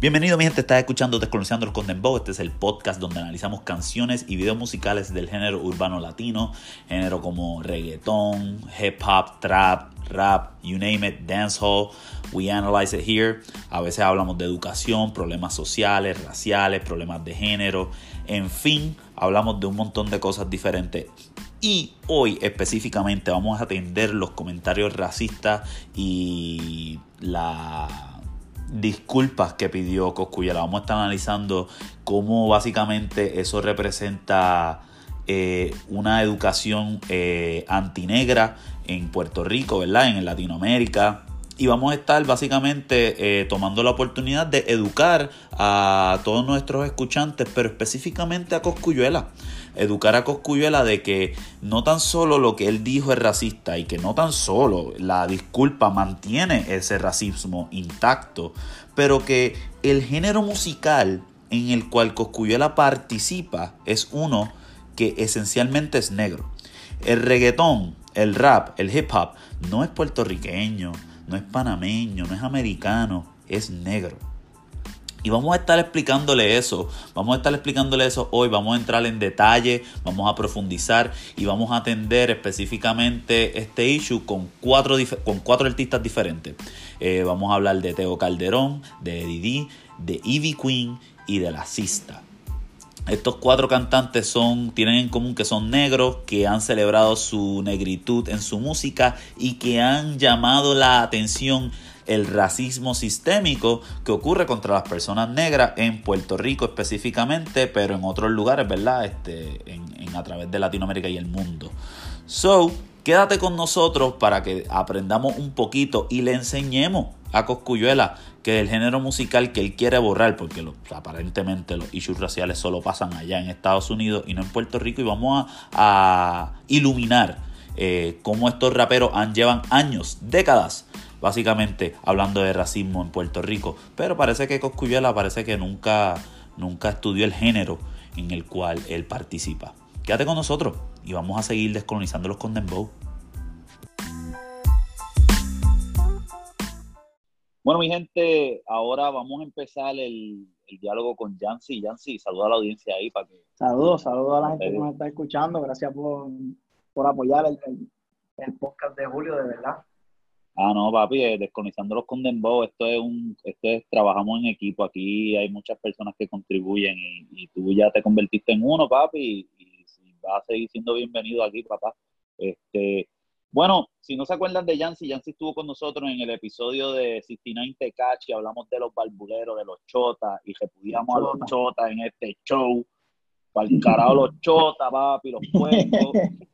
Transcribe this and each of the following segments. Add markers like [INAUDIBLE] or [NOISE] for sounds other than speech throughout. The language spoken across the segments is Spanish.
Bienvenido mi gente, estás escuchando Descolonizando el Condembo. Este es el podcast donde analizamos canciones y videos musicales del género urbano latino, género como reggaetón, hip hop, trap, rap, you name it, dancehall. We analyze it here. A veces hablamos de educación, problemas sociales, raciales, problemas de género, en fin, hablamos de un montón de cosas diferentes. Y hoy específicamente vamos a atender los comentarios racistas y la disculpas que pidió Coscuyela. Vamos a estar analizando cómo básicamente eso representa eh, una educación eh, antinegra en Puerto Rico, ¿verdad? En Latinoamérica. Y vamos a estar básicamente eh, tomando la oportunidad de educar a todos nuestros escuchantes, pero específicamente a Coscuyuela educar a Coscuyuela de que no tan solo lo que él dijo es racista y que no tan solo la disculpa mantiene ese racismo intacto, pero que el género musical en el cual Coscuyuela participa es uno que esencialmente es negro. El reggaetón, el rap, el hip hop no es puertorriqueño, no es panameño, no es americano, es negro. Y vamos a estar explicándole eso, vamos a estar explicándole eso hoy, vamos a entrar en detalle, vamos a profundizar y vamos a atender específicamente este issue con cuatro, con cuatro artistas diferentes. Eh, vamos a hablar de Teo Calderón, de Didi, de Ivy Queen y de La Sista. Estos cuatro cantantes son, tienen en común que son negros, que han celebrado su negritud en su música y que han llamado la atención el racismo sistémico que ocurre contra las personas negras en Puerto Rico específicamente, pero en otros lugares, ¿verdad? Este, en, a través de Latinoamérica y el mundo. So, quédate con nosotros para que aprendamos un poquito y le enseñemos a Coscuyuela que el género musical que él quiere borrar, porque aparentemente los issues raciales solo pasan allá en Estados Unidos y no en Puerto Rico, y vamos a, iluminar eh, cómo estos raperos han, llevan años, décadas, básicamente hablando de racismo en Puerto Rico. Pero parece que Coscuyuela parece que nunca, nunca estudió el género en el cual él participa. Quédate con nosotros y vamos a seguir descolonizando los Dembow. Bueno, mi gente, ahora vamos a empezar el, diálogo con Yancy. Yancy, saluda a la audiencia ahí para que... Saludos, saludos a la gente que nos está escuchando. Gracias por, apoyar el, el podcast de Julio, de verdad. Ah, no, papi, eh, descolonizando los condemnados, esto es un, esto es, trabajamos en equipo, aquí hay muchas personas que contribuyen y, tú ya te convertiste en uno, papi, y, vas a seguir siendo bienvenido aquí, papá. Este, bueno, si no se acuerdan de Yancy, Yancy estuvo con nosotros en el episodio de 69 Tecachi, hablamos de los barbuleros, de los chotas, y repudiamos a los chotas en este show. Para el carajo los [LAUGHS] chotas, papi, los puercos. [LAUGHS]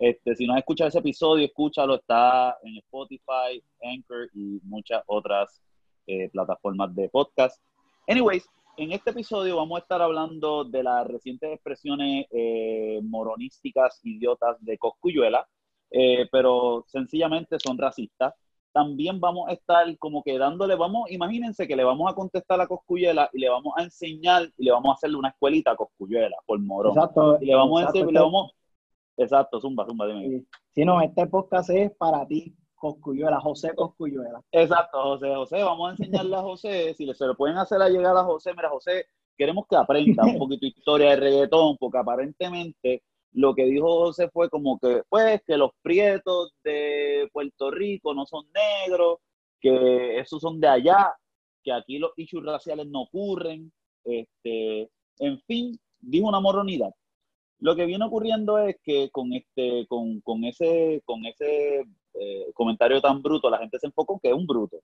Este, si no has escuchado ese episodio, escúchalo, está en Spotify, Anchor y muchas otras eh, plataformas de podcast. Anyways, en este episodio vamos a estar hablando de las recientes expresiones eh, moronísticas idiotas de Coscuyuela, eh, pero sencillamente son racistas. También vamos a estar como que dándole, vamos, imagínense que le vamos a contestar a Coscuyuela y le vamos a enseñar y le vamos a hacerle una escuelita a Coscuyuela por morón. Exacto. Y le vamos a enseñar, le vamos, Exacto, zumba, zumba, dime. Si no, este podcast es para ti, Coscuyuela, José Coscuyuela. Exacto, José, José, vamos a enseñarle a José, si se lo pueden hacer a llegar a José, mira, José, queremos que aprenda un [LAUGHS] poquito historia de reggaetón, porque aparentemente lo que dijo José fue como que, pues, que los prietos de Puerto Rico no son negros, que esos son de allá, que aquí los issues raciales no ocurren, este, en fin, dijo una moronidad. Lo que viene ocurriendo es que con este, con, con ese, con ese eh, comentario tan bruto, la gente se enfocó que es un bruto.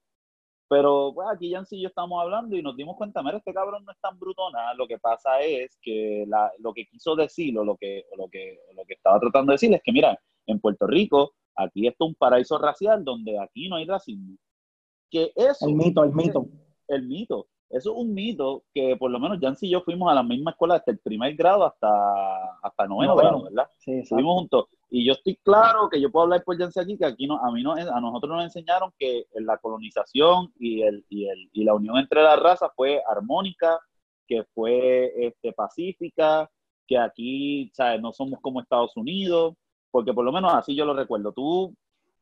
Pero pues, aquí ya y yo estamos hablando y nos dimos cuenta, mira, este cabrón no es tan bruto nada. Lo que pasa es que la, lo que quiso decir o lo que, lo, que, lo que estaba tratando de decir es que, mira, en Puerto Rico, aquí está un paraíso racial donde aquí no hay racismo. Que eso, el mito, el mito. El mito. Eso es un mito que por lo menos Jancy y yo fuimos a la misma escuela desde el primer grado hasta, hasta noveno grado, ¿verdad? Sí, Fuimos juntos. Y yo estoy claro que yo puedo hablar por Jancy aquí, que aquí no, a mí no, a nosotros nos enseñaron que la colonización y, el, y, el, y la unión entre las razas fue armónica, que fue este, pacífica, que aquí, ¿sabes? No somos como Estados Unidos, porque por lo menos así yo lo recuerdo. ¿Tú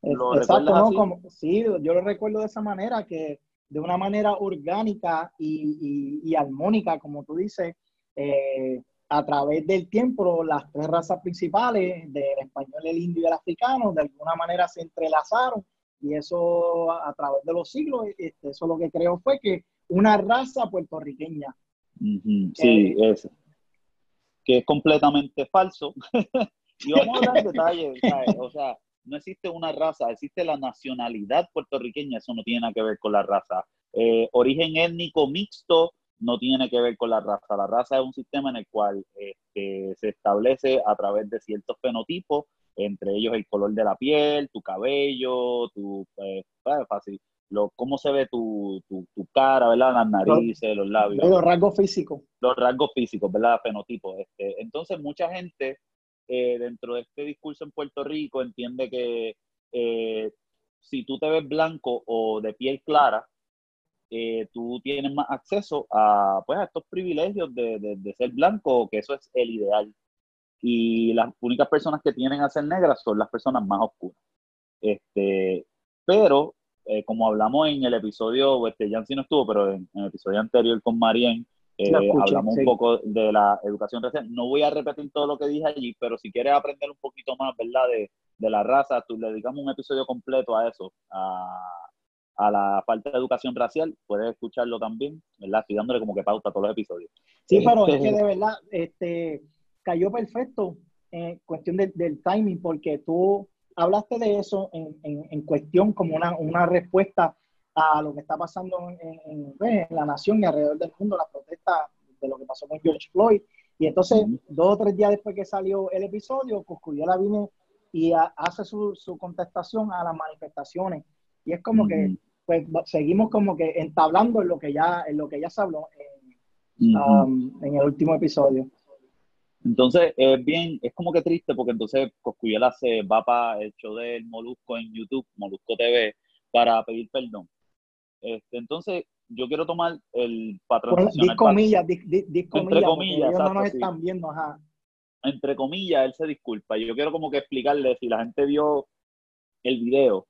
lo Exacto, no, Como, sí, yo lo recuerdo de esa manera, que de una manera orgánica y, armónica, como tú dices, eh, a través del tiempo, las tres razas principales, del español, el indio y el africano, de alguna manera se entrelazaron y eso a, través de los siglos, este, eso lo que creo fue que una raza puertorriqueña. Sí, eso. Que es completamente falso. [LAUGHS] y vamos a hablar detalles, o sea, no existe una raza, existe la nacionalidad puertorriqueña, eso no tiene nada que ver con la raza. Eh, origen étnico mixto no tiene que ver con la raza. La raza es un sistema en el cual este, se establece a través de ciertos fenotipos, entre ellos el color de la piel, tu cabello, tu, eh, fácil, lo, cómo se ve tu, tu, cara, ¿verdad? Las narices, los, labios. Los rasgos físicos. Los rasgos físicos, ¿verdad? Fenotipos. Este. Entonces, mucha gente eh, dentro de este discurso en Puerto Rico entiende que eh, si tú te ves blanco o de piel clara, eh, tú tienes más acceso a, pues, estos privilegios de, de, ser blanco, que eso es el ideal. Y las únicas personas que tienen a ser negras son las personas más oscuras. Este, pero, como hablamos en el episodio, este, Jancy no estuvo, pero en, en el episodio anterior con Marien, eh, hablamos un poco de la educación reciente. No voy a repetir todo lo que dije allí, pero si quieres aprender un poquito más, ¿verdad? De, de la raza, tú le dedicamos un episodio completo a eso, a, a, la falta de educación racial, puedes escucharlo también, ¿verdad? Estoy dándole como que pauta a todos los episodios. Sí, pero es que este, de verdad este, cayó perfecto en cuestión del timing, porque tú hablaste de eso en, en, en cuestión como una, una respuesta a lo que está pasando en, en, la nación y alrededor del mundo, la protesta de lo que pasó con George Floyd. Y entonces, dos o tres días después que salió el episodio, la viene y hace su, su, contestación a las manifestaciones. Y es como que, pues, seguimos como que entablando en lo que ya, en lo que ya se habló en, um, en el último episodio. Entonces, es bien, es como que triste porque entonces Coscuyela se va para el show del Molusco en YouTube, Molusco TV, para pedir perdón. Este, entonces, yo quiero tomar el patrón. Entre comillas, entre comillas, no nos están viendo, ajá. Entre comillas, él se disculpa. Yo quiero como que explicarle, si la gente vio el video,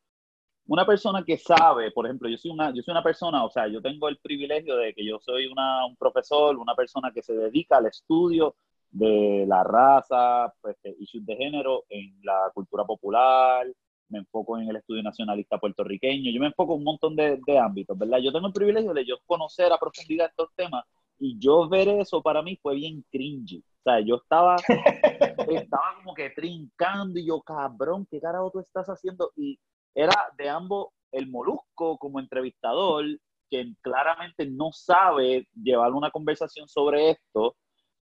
una persona que sabe, por ejemplo, yo soy una, yo soy una persona, o sea, yo tengo el privilegio de que yo soy una, un profesor, una persona que se dedica al estudio de la raza, pues, de issues de género en la cultura popular, me enfoco en el estudio nacionalista puertorriqueño, yo me enfoco en un montón de, de, ámbitos, ¿verdad? Yo tengo el privilegio de yo conocer a profundidad estos temas y yo ver eso para mí fue bien cringy. O sea, yo estaba, [LAUGHS] estaba como que trincando y yo, cabrón, ¿qué carajo tú estás haciendo? Y era de ambos el molusco como entrevistador, que claramente no sabe llevar una conversación sobre esto,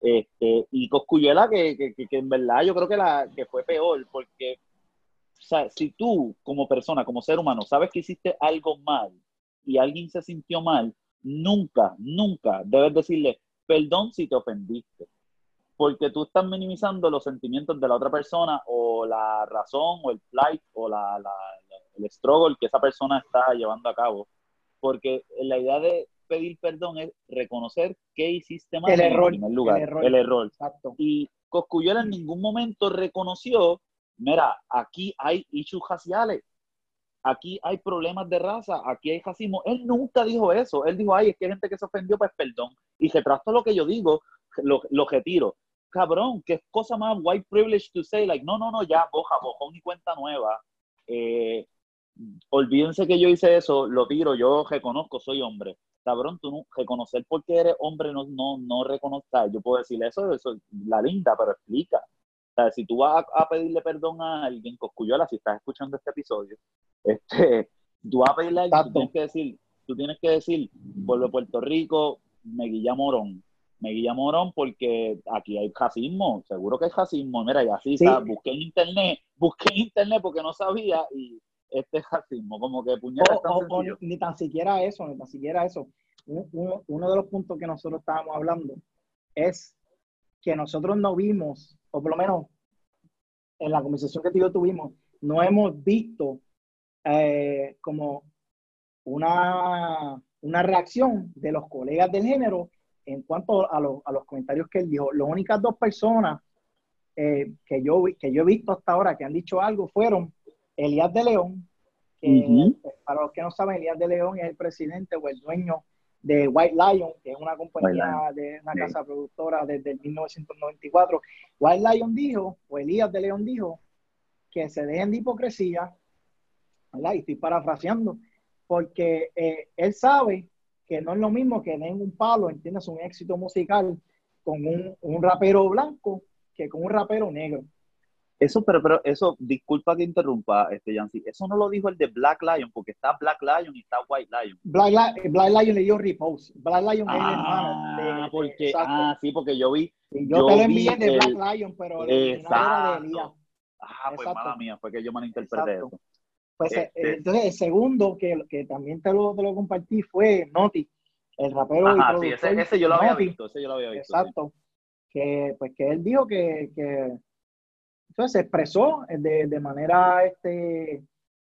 este, y Coscuyuela, que, que, que, en verdad yo creo que, la, que fue peor, porque o sea, si tú como persona, como ser humano, sabes que hiciste algo mal y alguien se sintió mal, nunca, nunca debes decirle perdón si te ofendiste. Porque tú estás minimizando los sentimientos de la otra persona o la razón o el plight o la, la, el struggle que esa persona está llevando a cabo. Porque la idea de pedir perdón es reconocer que hiciste mal el error, en primer lugar. El error. El error. Exacto. Y Coscuyuela en ningún momento reconoció mira, aquí hay issues raciales, aquí hay problemas de raza, aquí hay racismo. Él nunca dijo eso. Él dijo, ay, es que hay gente que se ofendió, pues perdón. Y retrasto lo que yo digo, lo, lo retiro. Cabrón, qué cosa más white privilege to say, like, no, no, no, ya, boja, bojón y cuenta nueva. Eh, olvídense que yo hice eso, lo tiro, yo reconozco, soy hombre. Cabrón, tú no, reconocer porque eres hombre no, no, no reconozca. Yo puedo decir eso, eso es la linda, pero explica sea, si tú vas a, pedirle perdón a alguien, Coscuyola, si estás escuchando este episodio, este, tú vas a pedirle a alguien, tú tienes que decir, tú tienes que decir, a Puerto Rico, me guilla morón. Me guilla morón porque aquí hay racismo, seguro que hay racismo. Mira, y así, busqué en internet, busqué en internet porque no sabía y este racismo, como que puñera Ni tan siquiera eso, ni tan siquiera eso. Uno, uno de los puntos que nosotros estábamos hablando es que nosotros no vimos o por lo menos en la conversación que tú y yo tuvimos, no hemos visto eh, como una, una reacción de los colegas del género en cuanto a, a los comentarios que él dijo. Las únicas dos personas eh, que, yo, que yo he visto hasta ahora que han dicho algo fueron Elías de León que para los que no saben, Elías de León es el presidente o el dueño de White Lion, que es una compañía de una casa productora desde el 1994. White Lion dijo, o Elías de León dijo, que se dejen de hipocresía, ¿verdad? Y estoy parafraseando, porque eh, él sabe que no es lo mismo que den un palo, entiendes, un éxito musical con un, un rapero blanco que con un rapero negro. Eso, pero, pero eso, disculpa que interrumpa, este Yancy, eso no lo dijo el de Black Lion, porque está Black Lion y está White Lion. Black, Black Lion le dio repose. Black Lion es el hermano. De, porque, ah, sí, porque yo vi. yo, te lo envié de Black Lion, pero el era de Elías. Ah, pues mala mía, fue que yo malinterpreté eso. Pues eh, este entonces el segundo que, que también te lo, te lo compartí fue Noti, el rapero Ajá, y sí, ese, ese, yo lo había visto, ese yo lo había visto. Exacto. Que, pues que él dijo que, que entonces se expresó de, de manera este,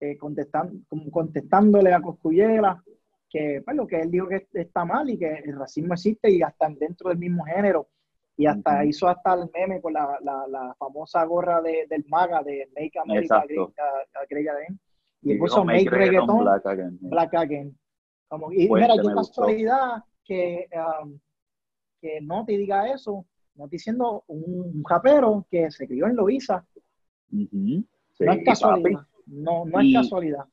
eh, contestándole a Coscuyela que pues, lo que él dijo que está mal y que el racismo existe y hasta dentro del mismo género. Y hasta hizo hasta el meme con la, la, la famosa gorra de, del MAGA de Make America Great Again. Y, puso Make, Reggaeton, Black Again. Black again. Como, y mira, qué casualidad que, um, que no te diga eso, Estamos diciendo un, rapero que se crió en Loiza. no es casualidad. No, no es casualidad.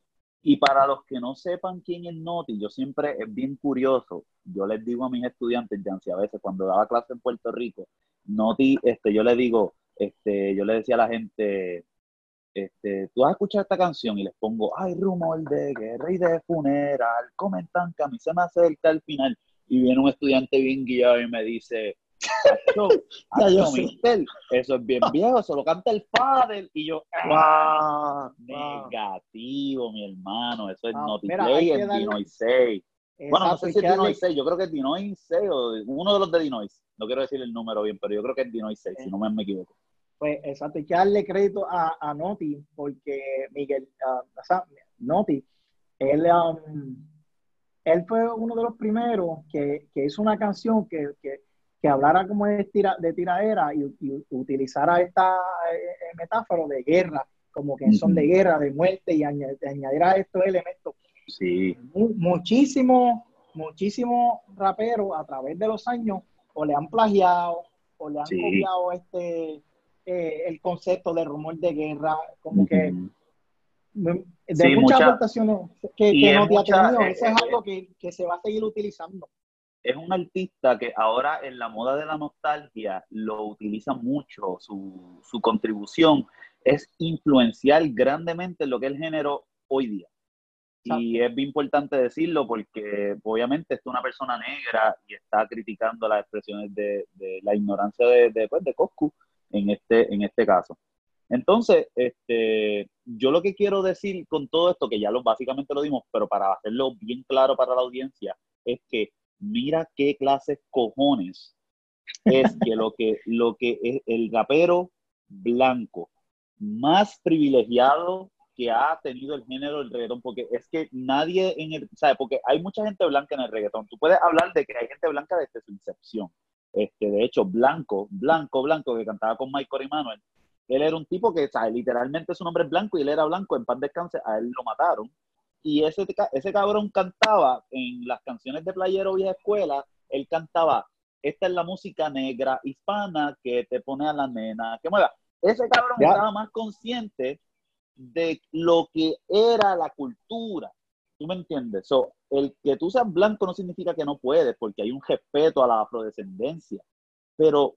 Y para los que no sepan quién es Noti, yo siempre es bien curioso. Yo les digo a mis estudiantes, Jancy, a veces cuando daba clase en Puerto Rico, Noti, este, yo le digo, este, yo le decía a la gente, este, tú has escuchado esta canción y les pongo, ay, rumor de guerra y de funeral, comentan que a mí se me acerca el final. Y viene un estudiante bien guiado y me dice, [LAUGHS] eso es bien viejo, solo canta el padre y yo, ah, negativo, mi hermano, eso es ah, Notiplay, es Dinois 6. Bueno, no sé si es Dinois 6, yo creo que es Dinois 6 o uno de los de Dinois, no quiero decir el número bien, pero yo creo que es Dinois 6, si no me, equivoco. Pues exacto, hay que darle crédito a, a Noti, porque Miguel, uh, o sea, Noti, él, um, él fue uno de los primeros que, que hizo una canción que, que que hablara como de, tira, de tiradera y, utilizara esta eh, metáfora de guerra, como que son de guerra, de muerte, y añadiera estos elementos. Sí. muchísimo, muchísimo raperos a través de los años o le han plagiado o le han copiado este eh, el concepto de rumor de guerra, como que de muchas aportaciones que, no te ha tenido, eso es algo que, que se va a seguir utilizando es un artista que ahora en la moda de la nostalgia lo utiliza mucho, su, su contribución es influenciar grandemente en lo que es el género hoy día. Y es bien importante decirlo porque obviamente es una persona negra y está criticando las expresiones de, de la ignorancia de, de, pues, de Coscu en este, en este caso. Entonces, este, yo lo que quiero decir con todo esto, que ya lo, básicamente lo dimos, pero para hacerlo bien claro para la audiencia, es que mira qué clase cojones es que lo que, lo que es el rapero blanco más privilegiado que ha tenido el género del reggaetón, porque es que nadie en el, ¿sabe? Porque hay mucha gente blanca en el reggaetón. Tú puedes hablar de que hay gente blanca desde su incepción. Este, de hecho, Blanco, Blanco, Blanco, que cantaba con Michael y Manuel, él era un tipo que, literalmente su nombre es Blanco y él era blanco, en pan descanse, a él lo mataron y ese, ese cabrón cantaba en las canciones de Playero Vieja Escuela, él cantaba, esta es la música negra hispana que te pone a la nena, que mueva. Ese cabrón estaba más consciente de lo que era la cultura. ¿Tú me entiendes? So, el que tú seas blanco no significa que no puedes, porque hay un respeto a la afrodescendencia. Pero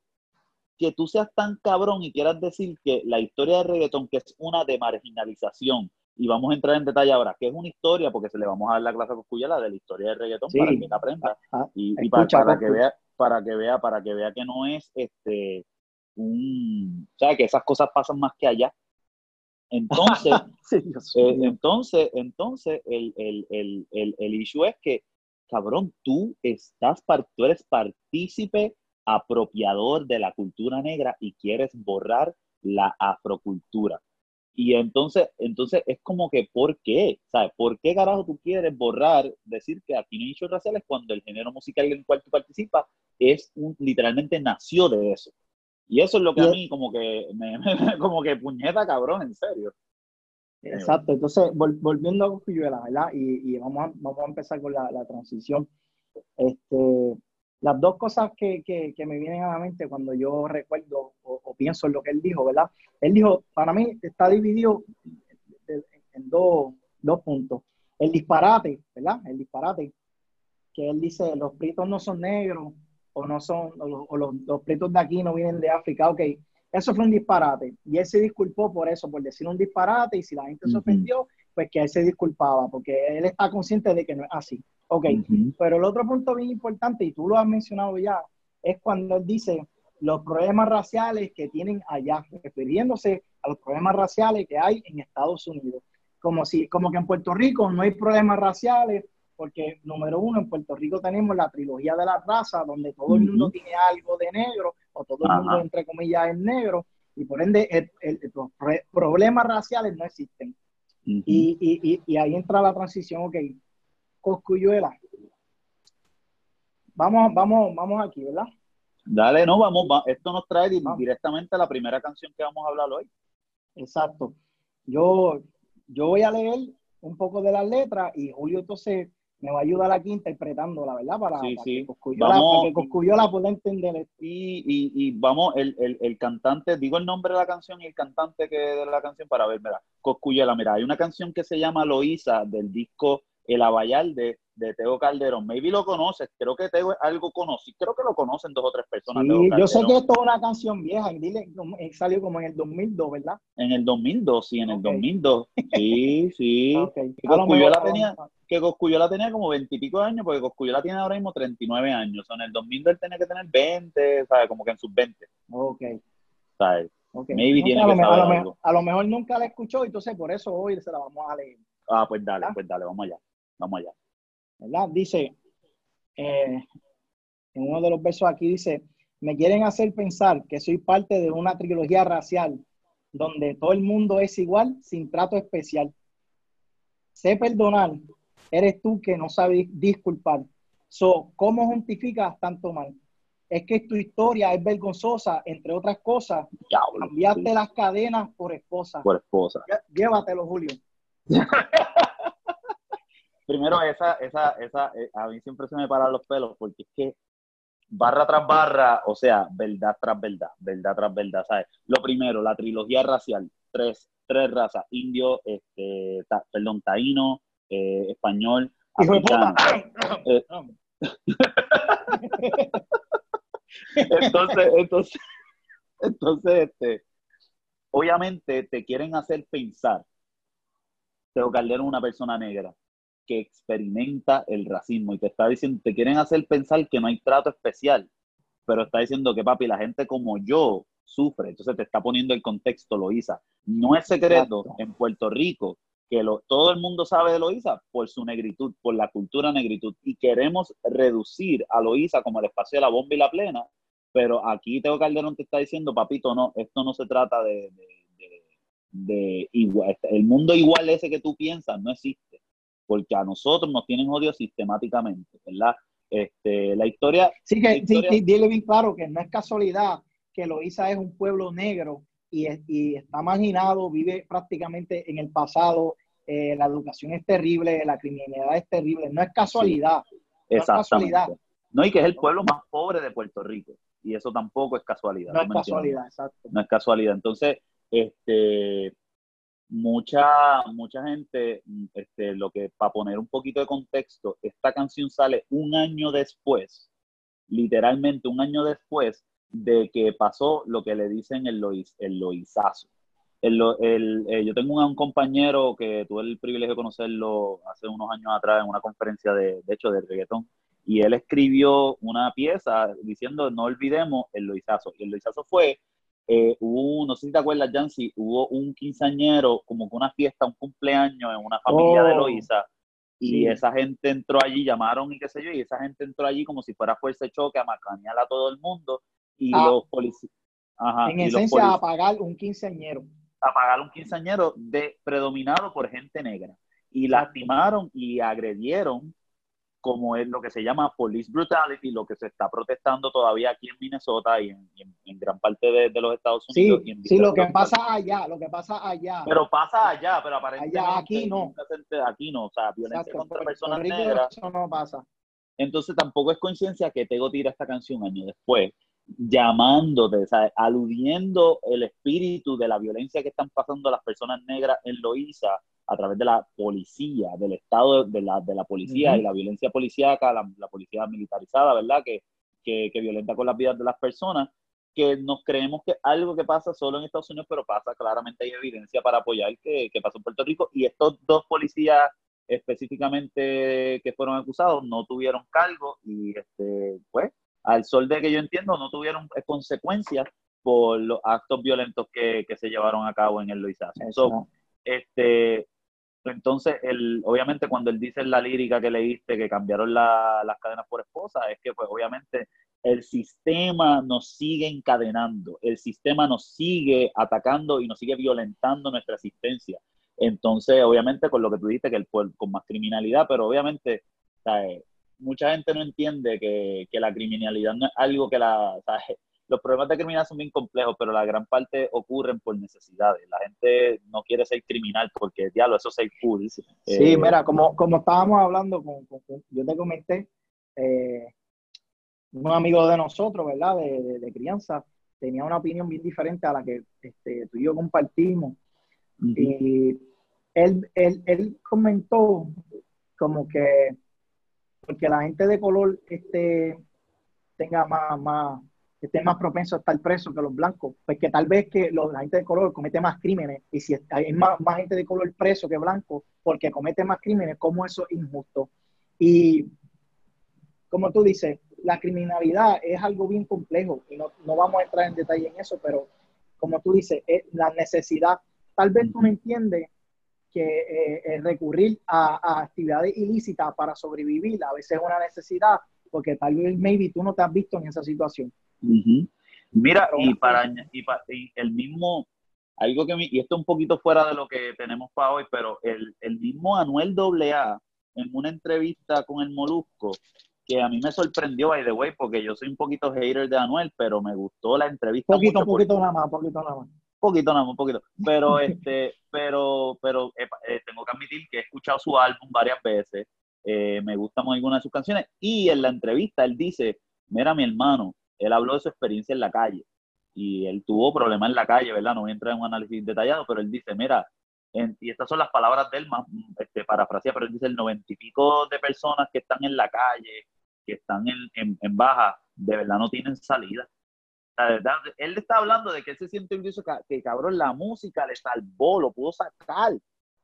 que tú seas tan cabrón y quieras decir que la historia de reggaetón, que es una de marginalización, y vamos a entrar en detalle ahora, que es una historia, porque se le vamos a dar la clase a la de la historia del reggaetón para que la aprenda ah, ah, y, para, que vea, para que vea, para que vea que no es este un, o sea, que esas cosas pasan más que allá. Entonces, [LAUGHS] eh, entonces, entonces, el, el, el, el, el issue es que, cabrón, tú estás, tú eres partícipe apropiador de la cultura negra y quieres borrar la afrocultura. Y entonces, entonces es como que, ¿por qué? ¿Sabes? ¿Por qué carajo tú quieres borrar, decir que aquí no hay hechos raciales cuando el género musical en el cual tú participas es un, literalmente nació de eso? Y eso es lo que a mí como que, me, [LAUGHS] como que puñeta cabrón, en serio. Exacto, entonces volviendo a Coscuyuela, ¿verdad? Y, vamos, a, vamos a empezar con la, transición. Este, las dos cosas que, me vienen a la mente cuando yo recuerdo o, pienso en lo que él dijo, ¿verdad? Él dijo, para mí está dividido en dos, dos puntos. El disparate, ¿verdad? El disparate, que él dice, los pritos no son negros, o no son, o, los, los, de aquí no vienen de África, ok, eso fue un disparate. Y él se disculpó por eso, por decir un disparate, y si la gente se ofendió, pues que él se disculpaba, porque él está consciente de que no es así. Ok, pero el otro punto bien importante, y tú lo has mencionado ya, es cuando él dice los problemas raciales que tienen allá, refiriéndose a los problemas raciales que hay en Estados Unidos. Como si, como que en Puerto Rico no hay problemas raciales, porque número uno, en Puerto Rico tenemos la trilogía de la raza, donde todo el mundo tiene algo de negro, o todo el mundo, entre comillas, es negro, y por ende los problemas raciales no existen. y, ahí entra la transición, ok, Coscuyuela. Vamos, vamos, vamos aquí, ¿verdad? Dale, no, vamos, esto nos trae directamente a la primera canción que vamos a hablar hoy. Exacto. Yo, yo voy a leer un poco de las letras y Julio entonces me va a ayudar aquí interpretando la verdad para, que Coscuyola, pueda entender. Y, y, y vamos, el, el, el, cantante, digo el nombre de la canción y el cantante que de la canción para ver, mira, Coscuyola, mira, hay una canción que se llama Loíza del disco El Abayal de, de Teo Calderón. Maybe lo conoces, creo que Teo es algo conocido, creo que lo conocen dos o tres personas. Sí, yo sé que esto es una canción vieja, dile, salió como en el 2002, ¿verdad? En el 2002, sí, en el 2002. Sí, sí. [LAUGHS] Okay. Que, Coscuyola tenía, que Coscuyola tenía como 20 y pico de años, porque Coscuyola tiene ahora mismo 39 años. O sea, en el 2002 él tenía que tener 20, ¿sabes? Como que en sus 20. Ok. ¿Sabes? Maybe tiene a, que lo, saber a, lo mejor, a lo mejor nunca la escuchó, entonces por eso hoy se la vamos a leer. Ah, pues dale, pues dale, vamos allá. Vamos allá. ¿verdad? Dice, eh, en uno de los versos aquí dice, me quieren hacer pensar que soy parte de una trilogía racial donde todo el mundo es igual sin trato especial. Sé perdonar, eres tú que no sabes disculpar. So, ¿Cómo justificas tanto mal? Es que tu historia es vergonzosa, entre otras cosas. cambiaste las cadenas por esposa. Por esposa. Llévatelo, Julio. [LAUGHS] primero esa, esa, esa, eh, a mí siempre se me paran los pelos porque es que barra tras barra, o sea, verdad tras verdad, verdad tras verdad, ¿sabes? Lo primero, la trilogía racial, tres, tres razas, indio, este, perdón, taíno, eh, español, africano. Eh, entonces, entonces, entonces, este, obviamente te quieren hacer pensar, Teo Calderón una persona negra, que experimenta el racismo y te está diciendo, te quieren hacer pensar que no hay trato especial, pero está diciendo que papi, la gente como yo sufre, entonces te está poniendo el contexto, Loisa. No es secreto en Puerto Rico que lo, todo el mundo sabe de Loisa por su negritud, por la cultura negritud, y queremos reducir a Loisa como el espacio de la bomba y la plena, pero aquí Teo Calderón te está diciendo, papito, no, esto no se trata de, de, de igual, el mundo igual ese que tú piensas no existe porque a nosotros nos tienen odio sistemáticamente, ¿verdad? Este, la historia... Sí, que dile bien claro que no es casualidad que Loíza es un pueblo negro y, y está marginado, vive prácticamente en el pasado, eh, la educación es terrible, la criminalidad es terrible, no es casualidad. No Es casualidad. No, y que es el pueblo más pobre de Puerto Rico, y eso tampoco es casualidad. No es casualidad, exacto. No es casualidad. Entonces, este, mucha, mucha gente, este, lo que para poner un poquito de contexto, esta canción sale un año después, literalmente un año después de que pasó lo que le dicen el, loiz, el loizazo. El, el, eh, yo tengo un, compañero que tuve el privilegio de conocerlo hace unos años atrás en una conferencia de, de hecho, de reggaetón, y él escribió una pieza diciendo no olvidemos el loizazo. Y el loizazo fue eh, hubo, no sé si te acuerdas, Jancy, hubo un quinceañero, como que una fiesta, un cumpleaños en una familia de oh, Loisa, y esa gente entró allí, llamaron y qué sé yo, y esa gente entró allí como si fuera fuerza de choque a macanear a todo el mundo, y ah. los policías... En esencia, apagar un quinceañero. Apagar un quinceañero de, predominado por gente negra. Y lastimaron y agredieron como es lo que se llama police brutality, lo que se está protestando todavía aquí en Minnesota y en, gran parte de, los Estados Unidos. Sí, sí lo que pasa allá, lo que pasa allá. Pero pasa allá, pero aparentemente allá, aquí no. Aquí no, o sea, violencia contra personas negras. Eso no pasa. Entonces tampoco es coincidencia que Tego tira esta canción años después, llamándote, ¿sabes? aludiendo el espíritu de la violencia que están pasando las personas negras en Loíza a través de la policía, del estado de la, de la policía y la violencia policíaca, la, la, policía militarizada, ¿verdad? Que, que, que, violenta con las vidas de las personas, que nos creemos que algo que pasa solo en Estados Unidos, pero pasa claramente, hay evidencia para apoyar que, que pasó en Puerto Rico, y estos dos policías específicamente que fueron acusados no tuvieron cargo y este, pues al sol de que yo entiendo no tuvieron consecuencias por los actos violentos que, que se llevaron a cabo en el Luisazo. este, entonces, el, obviamente cuando él dice en la lírica que leíste que cambiaron la, las cadenas por esposa, es que pues obviamente el sistema nos sigue encadenando, el sistema nos sigue atacando y nos sigue violentando nuestra existencia. Entonces, obviamente, con lo que tú dijiste, que el con más criminalidad, pero obviamente, mucha gente no entiende que, que, la criminalidad no es algo que la, [LAUGHS] los problemas de criminalidad son bien complejos, pero la gran parte ocurren por necesidades. La gente no quiere ser criminal porque, diablo, eso es cool. Sí, eh, mira, como, como estábamos hablando, con, yo te comenté, eh, un amigo de nosotros, ¿verdad? De, de, crianza, tenía una opinión bien diferente a la que este, tú y yo compartimos. Y él, él, él, comentó como que porque la gente de color este, tenga más, más, esté más propenso a estar preso que los blancos, pues que tal vez que los, la gente de color comete más crímenes y si hay más, más gente de color preso que blanco porque comete más crímenes, ¿cómo eso es injusto? Y como tú dices, la criminalidad es algo bien complejo y no, no vamos a entrar en detalle en eso, pero como tú dices, es la necesidad. Tal vez tú no entiendes que eh, recurrir a, actividades ilícitas para sobrevivir a veces es una necesidad, porque tal vez maybe tú no te has visto en esa situación. Mira, y para, y el mismo, algo que, y esto un poquito fuera de lo que tenemos para hoy, pero el, el mismo Anuel AA, en una entrevista con el Molusco, que a mí me sorprendió, by the way, porque yo soy un poquito hater de Anuel, pero me gustó la entrevista. Poquito, poquito nada más, poquito nada más. Poquito nada más, un poquito. Pero, [LAUGHS] este, pero, pero eh, tengo que admitir que he escuchado su álbum varias veces. Eh, me gustan algunas de sus canciones. Y en la entrevista él dice, mira mi hermano, él habló de su experiencia en la calle y él tuvo problemas en la calle, ¿verdad? No voy a entrar en un análisis detallado, pero él dice, mira, y estas son las palabras de él, más este, parafrasea, pero él dice el noventa y pico de personas que están en la calle, que están en, en, baja, de verdad no tienen salida. La verdad, él está hablando de que él se siente incluso que, cabrón, la música le salvó, lo pudo sacar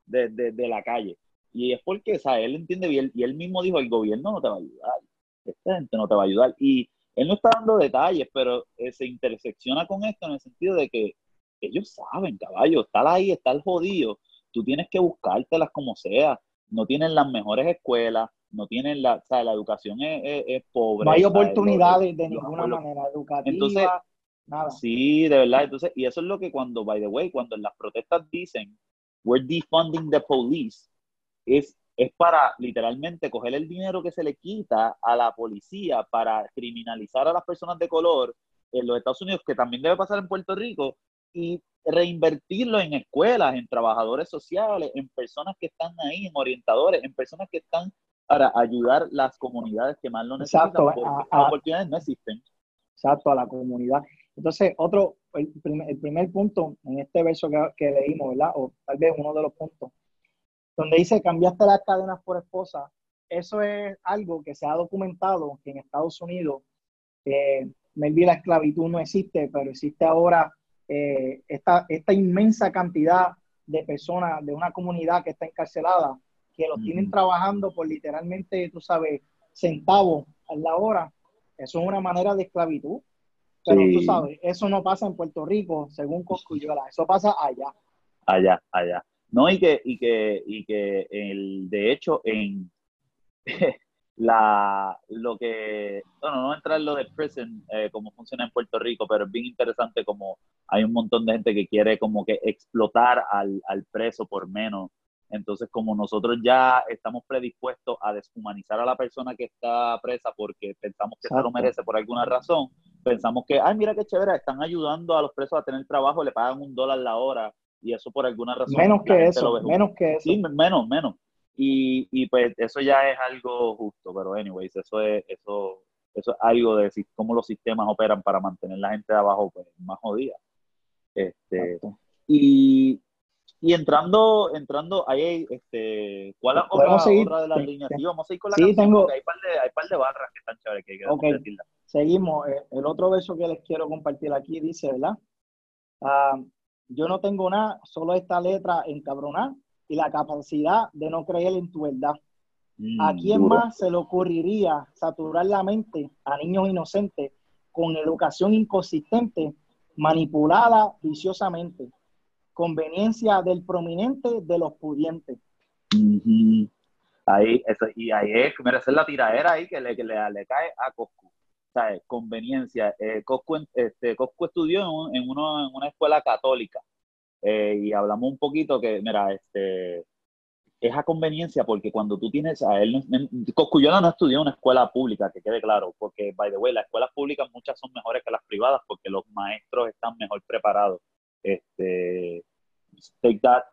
de, de, de la calle. Y es porque, o sea, él entiende bien, y él mismo dijo, el gobierno no te va a ayudar, esta gente no te va a ayudar. Y él no está dando detalles, pero eh, se intersecciona con esto en el sentido de que ellos saben, caballo, estar ahí, estar jodido, tú tienes que buscártelas como sea, no tienen las mejores escuelas, no tienen la, o sea, la educación es, pobre. No hay oportunidades de ninguna manera educativa. Entonces, nada. Sí, de verdad. Entonces, y eso es lo que cuando, by the way, cuando en las protestas dicen, we're defunding the police, es es para literalmente coger el dinero que se le quita a la policía para criminalizar a las personas de color en los Estados Unidos, que también debe pasar en Puerto Rico, y reinvertirlo en escuelas, en trabajadores sociales, en personas que están ahí, en orientadores, en personas que están para ayudar las comunidades que más lo necesitan, porque las oportunidades no existen. Exacto, a la comunidad. Entonces, otro, el primer, punto en este verso que, que leímos, ¿verdad? O tal vez uno de los puntos, donde dice cambiaste las cadenas por esposa, eso es algo que se ha documentado que en Estados Unidos, eh, la esclavitud no existe, pero existe ahora eh, esta, esta inmensa cantidad de personas de una comunidad que está encarcelada, que los tienen trabajando por literalmente, tú sabes, centavos a la hora. Eso es una manera de esclavitud. Pero tú sabes, eso no pasa en Puerto Rico, según Coscuyuela, eso pasa allá. Allá, allá. No, y que, y que, y que el, de hecho, en [LAUGHS] la, lo que, bueno, no entrar en lo de prison, eh, cómo funciona en Puerto Rico, pero es bien interesante como hay un montón de gente que quiere como que explotar al, al preso por menos Entonces, como nosotros ya estamos predispuestos a deshumanizar a la persona que está presa porque pensamos que se lo merece por alguna razón, pensamos que, ay, mira qué chévere, están ayudando a los presos a tener trabajo, le pagan un dólar la hora y eso por alguna razón. Menos que eso, menos que eso. Sí, menos, menos. Y, y pues eso ya es algo justo, pero anyways, eso es, eso, eso es algo de cómo los sistemas operan para mantener la gente de abajo pues, más jodida. Este, y, y entrando, entrando ahí, este, ¿cuál es otra, otra, de las líneas? Sí, vamos a ir con la sí, tengo... hay par de, hay par de barras que están chéveres que hay que okay. Seguimos. Eh, el otro verso que les quiero compartir aquí dice, ¿verdad? Ah, yo no tengo nada, solo esta letra encabronar y la capacidad de no creer en tu verdad. Mm, ¿A quién más se le ocurriría saturar la mente a niños inocentes con educación inconsistente, manipulada viciosamente? Conveniencia del prominente de los pudientes. Ahí, eso, y ahí es, mira, esa es la tiradera ahí que le, que le, cae a Coscu. ¿sabes? Conveniencia. Eh, Coscu, este, Coscu estudió en, en, uno, en una escuela católica eh, y hablamos un poquito que, mira, este, es a conveniencia porque cuando tú tienes a él, Coscuyola no estudió en una escuela pública, que quede claro, porque, by the way, las escuelas públicas muchas son mejores que las privadas porque los maestros están mejor preparados. Este, take that,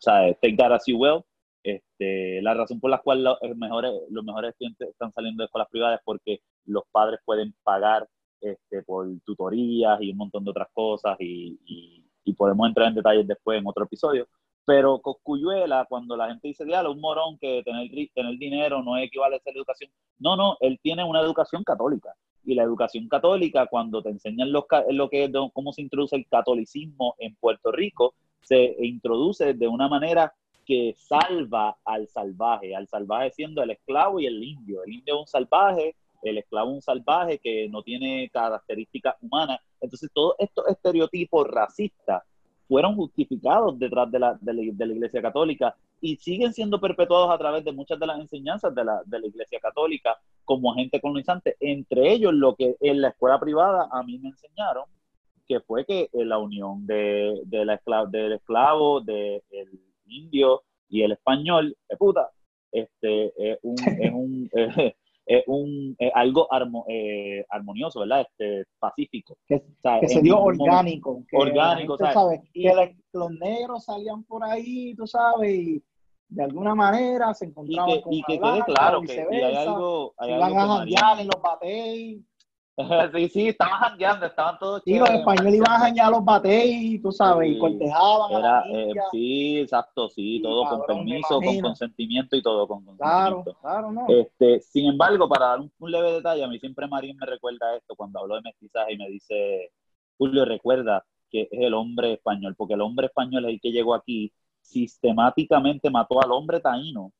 take that as you will. Este, la razón por la cual los mejores, los mejores estudiantes están saliendo de escuelas privadas es porque los padres pueden pagar este, por tutorías y un montón de otras cosas y y podemos entrar en detalles después en otro episodio. Pero Coscuyuela, cuando la gente dice, diablo, un morón que tener, tener dinero no equivale a ser educación. No, no, él tiene una educación católica. Y la educación católica, cuando te enseñan lo que cómo se introduce el catolicismo en Puerto Rico, se introduce de una manera que salva al salvaje, al salvaje siendo el esclavo y el indio. El indio es un salvaje, el esclavo es un salvaje que no tiene características humanas. Entonces, todos estos estereotipos racistas fueron justificados detrás de la, de la, Iglesia Católica y siguen siendo perpetuados a través de muchas de las enseñanzas de la, de la Iglesia Católica como agente colonizante. Entre ellos, lo que en la escuela privada a mí me enseñaron, que fue que la unión de, de la esclavo, del esclavo, del indio y el español, de puta, este, es un, [LAUGHS] es un, es un algo eh, armonioso, ¿verdad? Este, pacífico. Que, se dio orgánico. orgánico, ¿sabes? que los negros salían por ahí, tú sabes, y de alguna manera se encontraban y que, con y que quede claro que hay algo, hay algo a en los bateis [LAUGHS] sí, sí, estaban jangueando, estaban todos Sí, los españoles iban a janguear los bateis, tú sabes, y cortejaban. Era, a eh, sí, exacto, sí, todo con permiso, con consentimiento y todo con consentimiento. Claro, claro, no. Este, sin embargo, para dar un, leve detalle, a mí siempre Marín me recuerda esto cuando hablo de mestizaje y me dice, Julio, recuerda que es el hombre español, porque el hombre español es el que llegó aquí, sistemáticamente mató al hombre taíno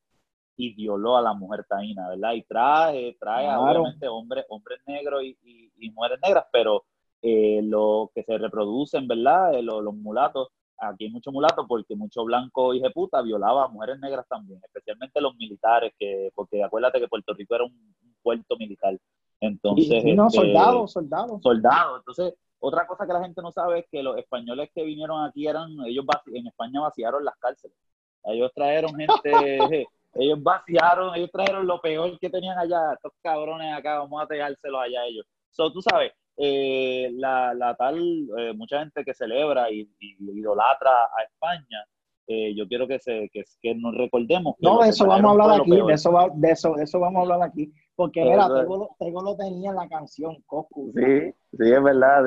y violó a la mujer taína, ¿verdad? Y trae, trae obviamente hombres, hombres negros y, y, mujeres negras, pero eh, lo que se reproducen, ¿verdad? Eh, los, mulatos, aquí hay mucho mulato porque mucho blanco y puta violaba a mujeres negras también, especialmente los militares, que porque acuérdate que Puerto Rico era un, puerto militar. Entonces, no, este, soldados, soldados. Soldados. Entonces, otra cosa que la gente no sabe es que los españoles que vinieron aquí eran, ellos en España vaciaron las cárceles. Ellos trajeron [LAUGHS] gente ellos vaciaron, ellos trajeron lo peor que tenían allá, estos cabrones acá, vamos a pegárselo allá a ellos. So, tú sabes, eh, la, la, tal, eh, mucha gente que celebra y, idolatra a España, eh, yo quiero que, se, que, que nos recordemos. no, de eso vamos a hablar aquí, de eso, de, eso, de eso vamos a hablar aquí, porque mira, Tego, lo tenía en la canción, Coscu. Sí, sí, es verdad.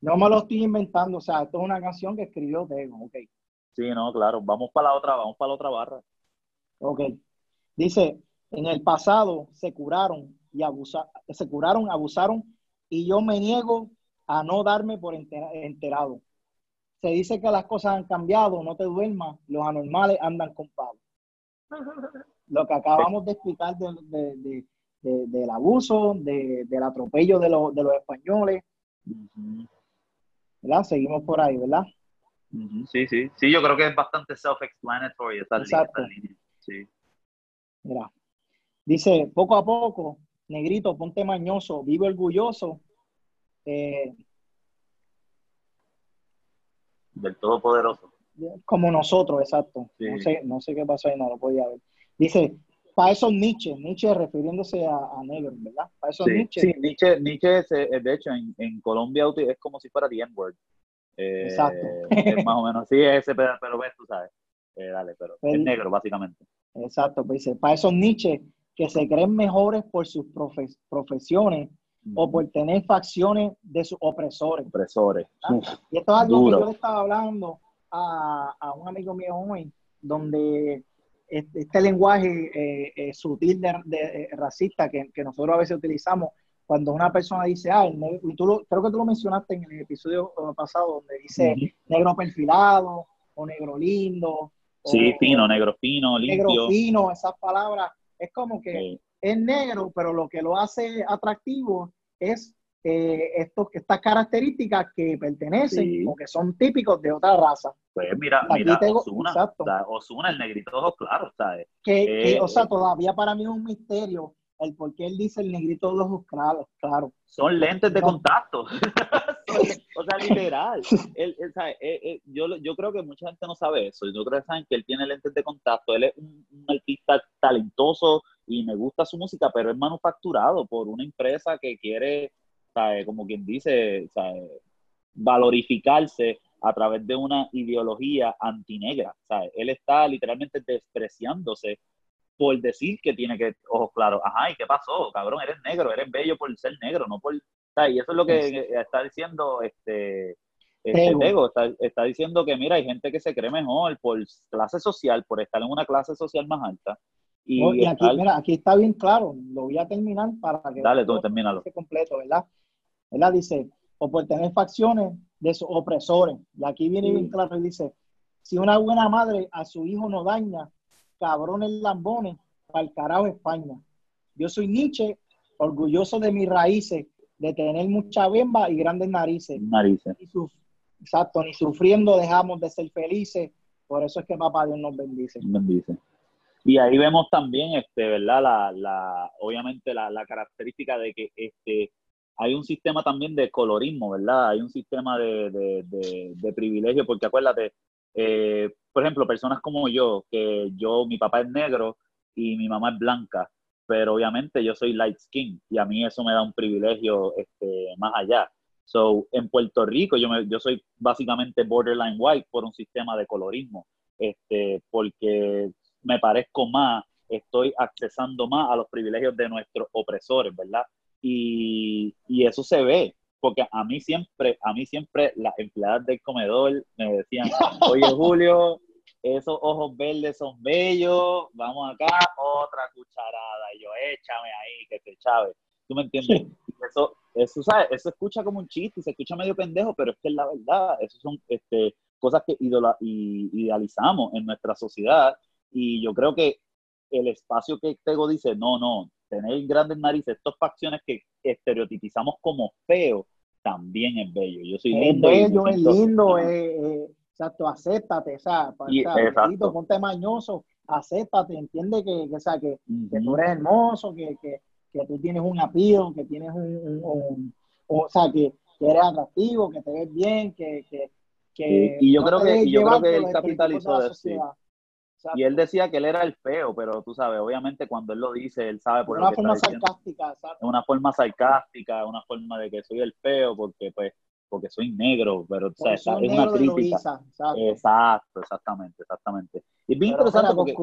No me lo estoy inventando, o sea, esto es una canción que escribió Tego, ok. Sí, no, claro, vamos para la otra, vamos para la otra barra. Ok. Dice, en el pasado se curaron y abusaron, se curaron, abusaron y yo me niego a no darme por enterado. Se dice que las cosas han cambiado, no te duermas, los anormales andan con pavo. [LAUGHS] Lo que acabamos de explicar del abuso, del atropello de, los españoles. ¿Verdad? Seguimos por ahí, ¿verdad? Sí, sí. Sí, yo creo que es bastante self-explanatory esta línea. Sí. Mira, dice, poco a poco, negrito, ponte mañoso, vive orgulloso. Eh, del Todopoderoso. como nosotros, exacto. No, sé, no sé qué pasó ahí, no lo podía ver. Dice, para esos Nietzsche, Nietzsche refiriéndose a, a negros, ¿verdad? Para esos sí, Nietzsche. Sí, Nietzsche, Nietzsche es, de hecho, en, en, Colombia es como si fuera the N-word. Eh, exacto. Es más o menos, sí, ese, pero, pero ves, tú sabes. Eh, dale, pero es negro, básicamente. Exacto, pues dice, para esos Nietzsche que se creen mejores por sus profesiones o por tener facciones de sus opresores. Opresores. y esto es algo que yo le estaba hablando a, a un amigo mío hoy, donde este, este lenguaje eh, eh, sutil de, racista que, que, nosotros a veces utilizamos cuando una persona dice, ah, y tú creo que tú lo mencionaste en el episodio pasado, donde dice negro perfilado o negro lindo. Sí, fino, negro fino, limpio. Negro fino, esas palabras. Es como que es negro, pero lo que lo hace atractivo es eh, estos, estas características que pertenecen o que son típicos de otra raza. Pues mira, mira Osuna, Osuna, el negrito claros, ¿sabes? Que, o sea, todavía para mí es un misterio el por qué él dice el negrito de ojos claros, claro. Son lentes de contacto. [LAUGHS] o sea, [LAUGHS] literal. él, yo, yo creo que mucha gente no sabe eso. Yo creo que saben que él tiene lentes de contacto. Él es un, un artista talentoso y me gusta su música, pero es manufacturado por una empresa que quiere como quien dice, valorificarse a través de una ideología antinegra. Él está literalmente despreciándose por decir que tiene que ojos claros. Ajá, ¿y qué pasó? Cabrón, eres negro, eres bello por ser negro, no por... Y eso es lo que está diciendo este, este Está, está, diciendo que, mira, hay gente que se cree mejor por clase social, por estar en una clase social más alta, y, aquí, mira, aquí está bien claro, lo voy a terminar para que... Dale, tú termínalo. completo, ¿verdad? ¿verdad? Dice, o por tener facciones de sus opresores. Y aquí viene bien claro y dice, si una buena madre a su hijo no daña, cabrones lambones, para el carajo España. Yo soy Nietzsche, orgulloso de mis raíces, de tener mucha bemba y grandes narices. Narices. exacto, ni sufriendo dejamos de ser felices. Por eso es que papá Dios nos bendice. Bendice. Y ahí vemos también, este, ¿verdad? La, la, obviamente la, la característica de que este, hay un sistema también de colorismo, ¿verdad? Hay un sistema de, de, privilegio, porque acuérdate, eh, por ejemplo, personas como yo, que yo, mi papá es negro y mi mamá es blanca, pero obviamente yo soy light skin y a mí eso me da un privilegio este, más allá. So, en Puerto Rico yo, me, yo soy básicamente borderline white por un sistema de colorismo, este, porque me parezco más, estoy accesando más a los privilegios de nuestros opresores, ¿verdad? Y, y, eso se ve, porque a mí siempre, a mí siempre las empleadas del comedor me decían, oye Julio, esos ojos verdes son bellos, vamos acá, otra cucharada, y yo, échame ahí, que te chave. ¿Tú me entiendes? Eso, eso, ¿sabes? eso escucha como un chiste y se escucha medio pendejo, pero es que es la verdad, eso son este, cosas que idealizamos en nuestra sociedad y yo creo que el espacio que Tego dice, no, no, tener grandes narices, estas facciones que estereotipizamos como feo, también es bello. Yo soy lindo. Es bello, es lindo, es, exacto, acéptate, o sea, ponte mañoso, acéptate, entiende que, que, o sea, que, que, tú eres hermoso, que, que, que, tú tienes un apío, que tienes un, un, o sea, que, eres atractivo, que te ves bien, que... que, y, yo creo que, yo creo que él capitalizó de eso. Y él decía que él era el feo, pero tú sabes, obviamente cuando él lo dice, él sabe por una forma sarcástica, exacto. Una forma sarcástica, una forma de que soy el feo porque pues porque soy negro, pero o sea, es una crítica. exacto. exactamente, exactamente. Y bien interesante porque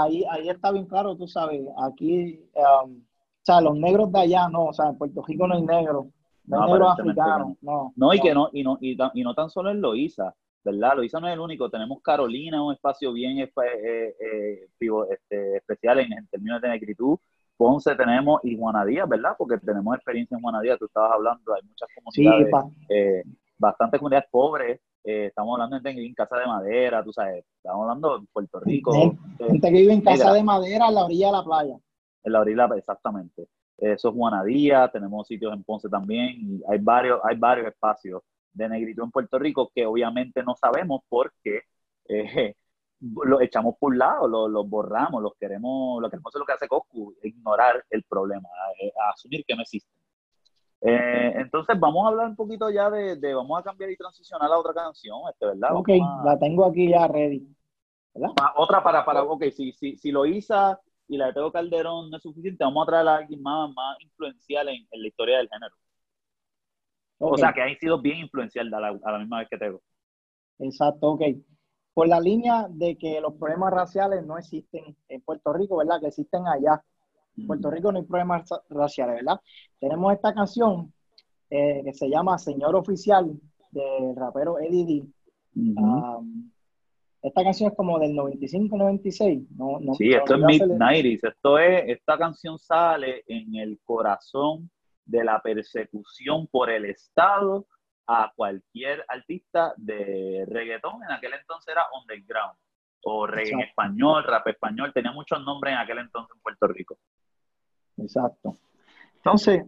ahí, ahí está bien claro, tú sabes, aquí, um, o sea, los negros de allá no, o sea, en Puerto Rico no hay negros, no, hay negros africanos, no. No, y que no, y no, y, y no tan solo en Loíza, ¿verdad? Loisa no es el único, tenemos Carolina, un espacio bien eh, eh, este, especial en, términos de negritud. Ponce tenemos y Juanadía, ¿verdad? Porque tenemos experiencia en Juanadía, tú estabas hablando, hay muchas comunidades, eh, bastantes comunidades pobres, estamos hablando de en casa de madera, tú sabes, estamos hablando de Puerto Rico. Gente, que vive en casa de madera en la orilla de la playa. En la orilla, exactamente. Eso es Juanadía, tenemos sitios en Ponce también, y hay varios, hay varios espacios de negrito en Puerto Rico que obviamente no sabemos porque eh, [LAUGHS] lo echamos por un lado, lo, lo, borramos, los queremos, lo queremos hacer lo que hace Coscu, ignorar el problema, eh, asumir que no existe. Eh, entonces vamos a hablar un poquito ya de, vamos a cambiar y transicionar a otra canción, este, ¿verdad? Ok, la tengo aquí ya ready. ¿verdad? otra para, para, ok, si, si, si lo hizo y la de Teo Calderón no es suficiente, vamos a traer a alguien más, más influencial en, la historia del género. O sea, que ha sido bien influencial a la, misma vez que Teo. Exacto, ok. Por la línea de que los problemas raciales no existen en Puerto Rico, ¿verdad? Que existen allá. En Puerto Rico no hay problemas raciales, ¿verdad? Tenemos esta canción eh, que se llama Señor Oficial del rapero Eddie D. Esta canción es como del 95, 96. No, no, sí, esto es mid-90s. Esto es, esta canción sale en el corazón de la persecución por el Estado a cualquier artista de reggaetón. En aquel entonces era underground. O reggae en español, rap español. Tenía muchos nombres en aquel entonces en Puerto Rico. Exacto. Entonces,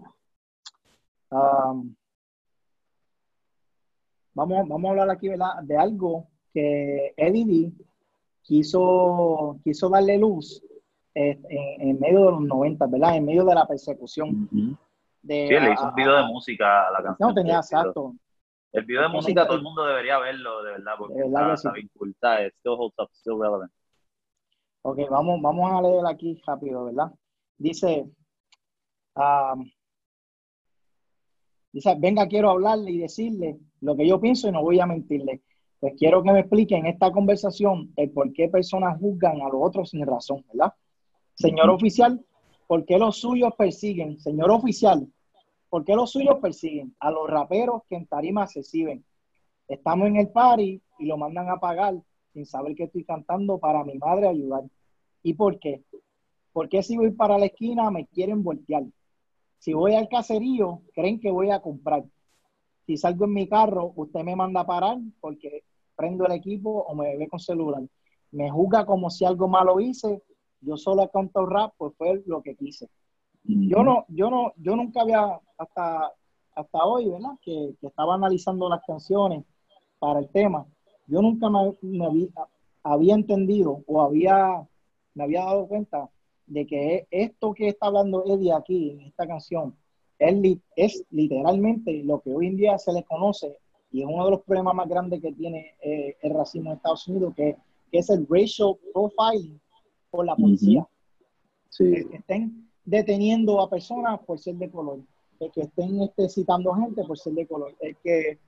vamos, vamos a hablar aquí de algo que Eddie quiso, quiso darle luz eh, en, medio de los 90, ¿verdad? En medio de la persecución. De, sí, le hizo un video de música a la canción. No, tenía exacto. El video de música todo el mundo debería verlo, de verdad, porque está, está bien cool, still holds up, still relevant. Ok, vamos, vamos a leer aquí rápido, ¿verdad? Dice, um, dice, venga, quiero hablarle y decirle lo que yo pienso y no voy a mentirle. Pues quiero que me expliquen en esta conversación el por qué personas juzgan a los otros sin razón, ¿verdad? Señor oficial, ¿por qué los suyos persiguen? Señor oficial, ¿por qué los suyos persiguen? A los raperos que en tarima se exhiben. Estamos en el party y lo mandan a pagar sin saber que estoy cantando para mi madre ayudar. ¿Y por qué? Porque si voy para la esquina me quieren voltear. Si voy al caserío, creen que voy a comprar. Si salgo en mi carro, usted me manda a parar porque prendo el equipo o me ve con celular. Me juzga como si algo malo hice. Yo solo canto rap, pues fue lo que quise. Yo no, yo no, yo nunca había hasta, hasta hoy, ¿verdad? Que, estaba analizando las canciones para el tema. Yo nunca me, había, había, entendido o había, me había dado cuenta de que esto que está hablando Eddie aquí en esta canción es, es literalmente lo que hoy en día se le conoce y es uno de los problemas más grandes que tiene eh, el racismo en Estados Unidos, que, es el racial profiling por la policía. que estén deteniendo a personas por ser de color, que estén este, citando gente por ser de color, el que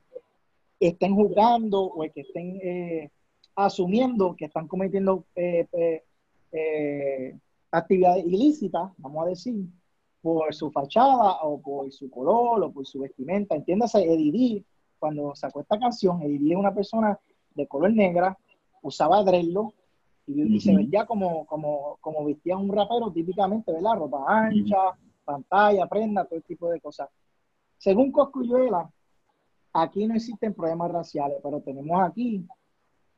estén juzgando o el que estén eh, asumiendo que están cometiendo eh, actividades ilícitas, vamos a decir, por su fachada o por su color o por su vestimenta. Entiéndase, Eddie cuando sacó esta canción, Eddie es una persona de color negra, usaba dreadlock y, se veía como, como, como vestía un rapero típicamente, ¿verdad? Ropa ancha, pantalla, prenda, todo tipo de cosas. Según Coscuyuela, aquí no existen problemas raciales, pero tenemos aquí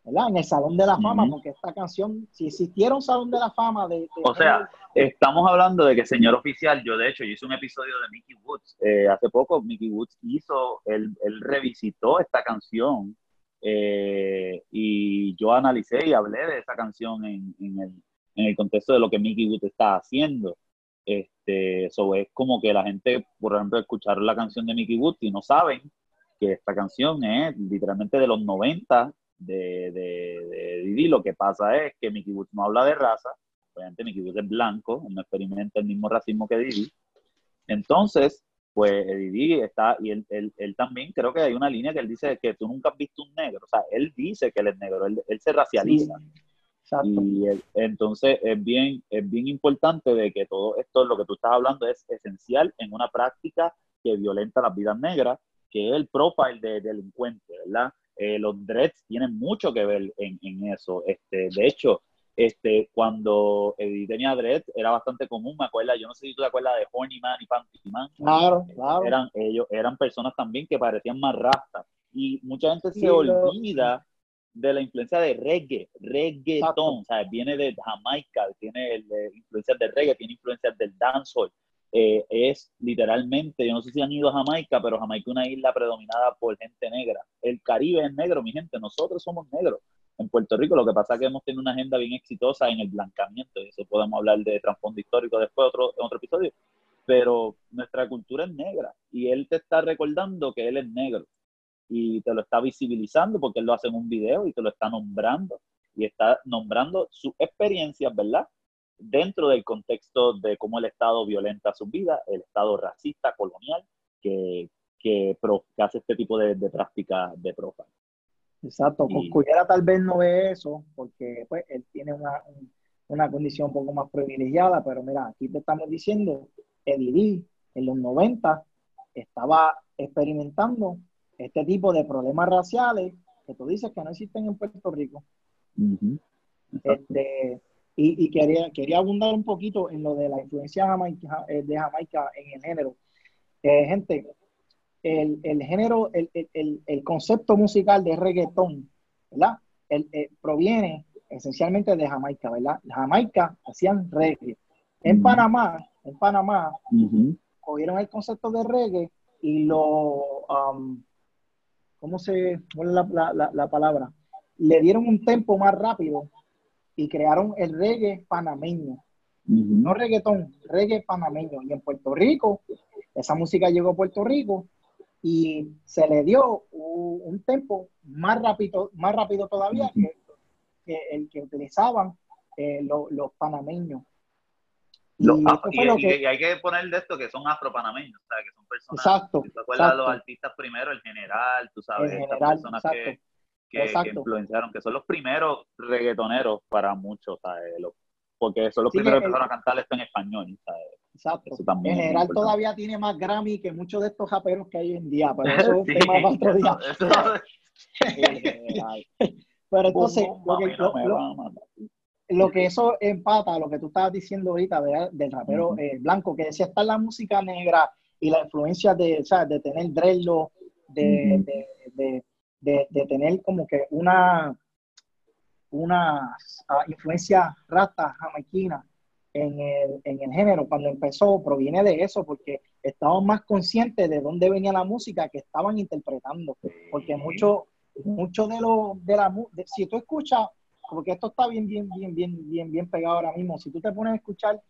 ¿verdad? En el Salón de la Fama, porque esta canción, si existiera un Salón de la Fama de... o sea, estamos hablando de que Señor Oficial, yo de hecho, yo hice un episodio de Mickey Woods, eh, hace poco Mickey Woods hizo, él, él revisitó esta canción eh, y yo analicé y hablé de esa canción en, en, el, en el contexto de lo que Mickey Woods está haciendo. Este, eso es como que la gente, por ejemplo, escucharon la canción de Mickey Woods y no saben que esta canción es literalmente de los 90 de, de, Didi, lo que pasa es que Mickey Woods no habla de raza, obviamente Mickey Woods es blanco, no experimenta el mismo racismo que Didi. Entonces, pues Didi está, y él, él, también creo que hay una línea que él dice que tú nunca has visto un negro, o sea, él dice que él es negro, él, se racializa. y entonces es bien, es bien importante de que todo esto, lo que tú estás hablando, es esencial en una práctica que violenta las vidas negras, que es el profile de delincuente, ¿verdad? Eh, los dreads tienen mucho que ver en, eso. Este, de hecho, este, cuando Eddie tenía dreads era bastante común, me acuerdo, yo no sé si tú te acuerdas de Horny Man y Panty Man. Claro, claro. Eran, ellos, eran personas también que parecían más rastas. Y mucha gente se olvida de la influencia de reggae, reggaeton, o sea, viene de Jamaica, tiene influencias de reggae, tiene influencias del dancehall. Eh, es literalmente, yo no sé si han ido a Jamaica, pero Jamaica es una isla predominada por gente negra. El Caribe es negro, mi gente, nosotros somos negros. En Puerto Rico lo que pasa es que hemos tenido una agenda bien exitosa en el blancamiento, y eso podemos hablar de trasfondo histórico después otro, en otro episodio. pero nuestra cultura es negra y él te está recordando que él es negro y te lo está visibilizando porque él lo hace en un video y te lo está nombrando y está nombrando sus experiencias, ¿verdad? Dentro del contexto de cómo el Estado violenta su vida, el Estado racista, colonial, que, que, hace este tipo de, de prácticas de profile. Exacto, y, tal vez no ve eso porque pues, él tiene una, una condición un poco más privilegiada, pero mira, aquí te estamos diciendo, Eddie en los 90 estaba experimentando este tipo de problemas raciales que tú dices que no existen en Puerto Rico. este, y, y quería, quería abundar un poquito en lo de la influencia jamaica, eh, de Jamaica en el género. Eh, gente, el, el género, el, el, el, concepto musical de reggaetón, ¿verdad? El, eh, proviene esencialmente de Jamaica, ¿verdad? Jamaica hacían reggae. En Panamá, en Panamá, cogieron el concepto de reggae y lo, um, ¿cómo se, cuál es la, la, la, palabra? Le dieron un tempo más rápido y crearon el reggae panameño. No reggaetón, reggae panameño. Y en Puerto Rico, esa música llegó a Puerto Rico y se le dio un, tempo más rápido, más rápido todavía que que el que utilizaban eh, los panameños. Y, hay que poner de esto que son afropanameños, o sea, que son personas. Exacto. ¿Te acuerdas los artistas primero? El general, tú sabes, estas personas que, que, influenciaron, que son los primeros reggaetoneros para muchos, ¿sabes? Porque son los primeros que empezaron a cantar esto en español, ¿sabes? Exacto. en general todavía tiene más Grammy que muchos de estos raperos que hay en día, pero [LAUGHS] eso es un tema para otro día. Pero entonces, lo que, eso empata, lo que tú estabas diciendo ahorita del rapero eh, blanco, que decía, está la música negra y la influencia de, de tener dreadlock, de, de, tener como que una, una ah, influencia rata jamaiquina en el, en el género cuando empezó, proviene de eso, porque estaban más conscientes de dónde venía la música que estaban interpretando, porque muchos mucho de lo de la si tú escuchas, porque esto está bien, bien, bien, bien, bien, bien pegado ahora mismo, si tú te pones a escuchar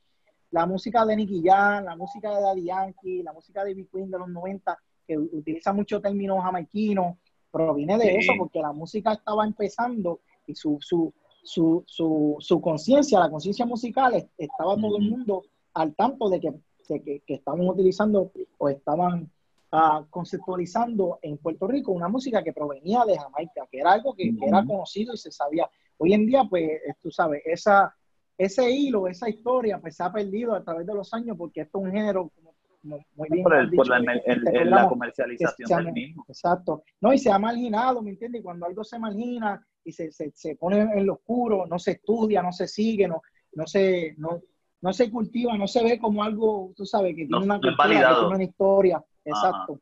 la música de Nicky Jam, la música de Daddy Yankee, la música de Big Queen de los 90, que utiliza mucho términos jamaiquinos, proviene de eso, porque la música estaba empezando y su, su, su, su, su conciencia, la conciencia musical, estaba todo el mundo al tanto de que, de que, que estaban utilizando o estaban conceptualizando en Puerto Rico una música que provenía de Jamaica, que era algo que, era conocido y se sabía. Hoy en día, pues, tú sabes, esa, ese hilo, esa historia, pues se ha perdido a través de los años porque esto es un género muy bien. Por, la, comercialización del mismo. Exacto. No, y se ha marginado, ¿me entiendes? Y cuando algo se margina y se, se, se, pone en lo oscuro, no se estudia, no se sigue, no, no se, no, no se cultiva, no se ve como algo, tú sabes, que tiene una cultura, una historia. Exacto.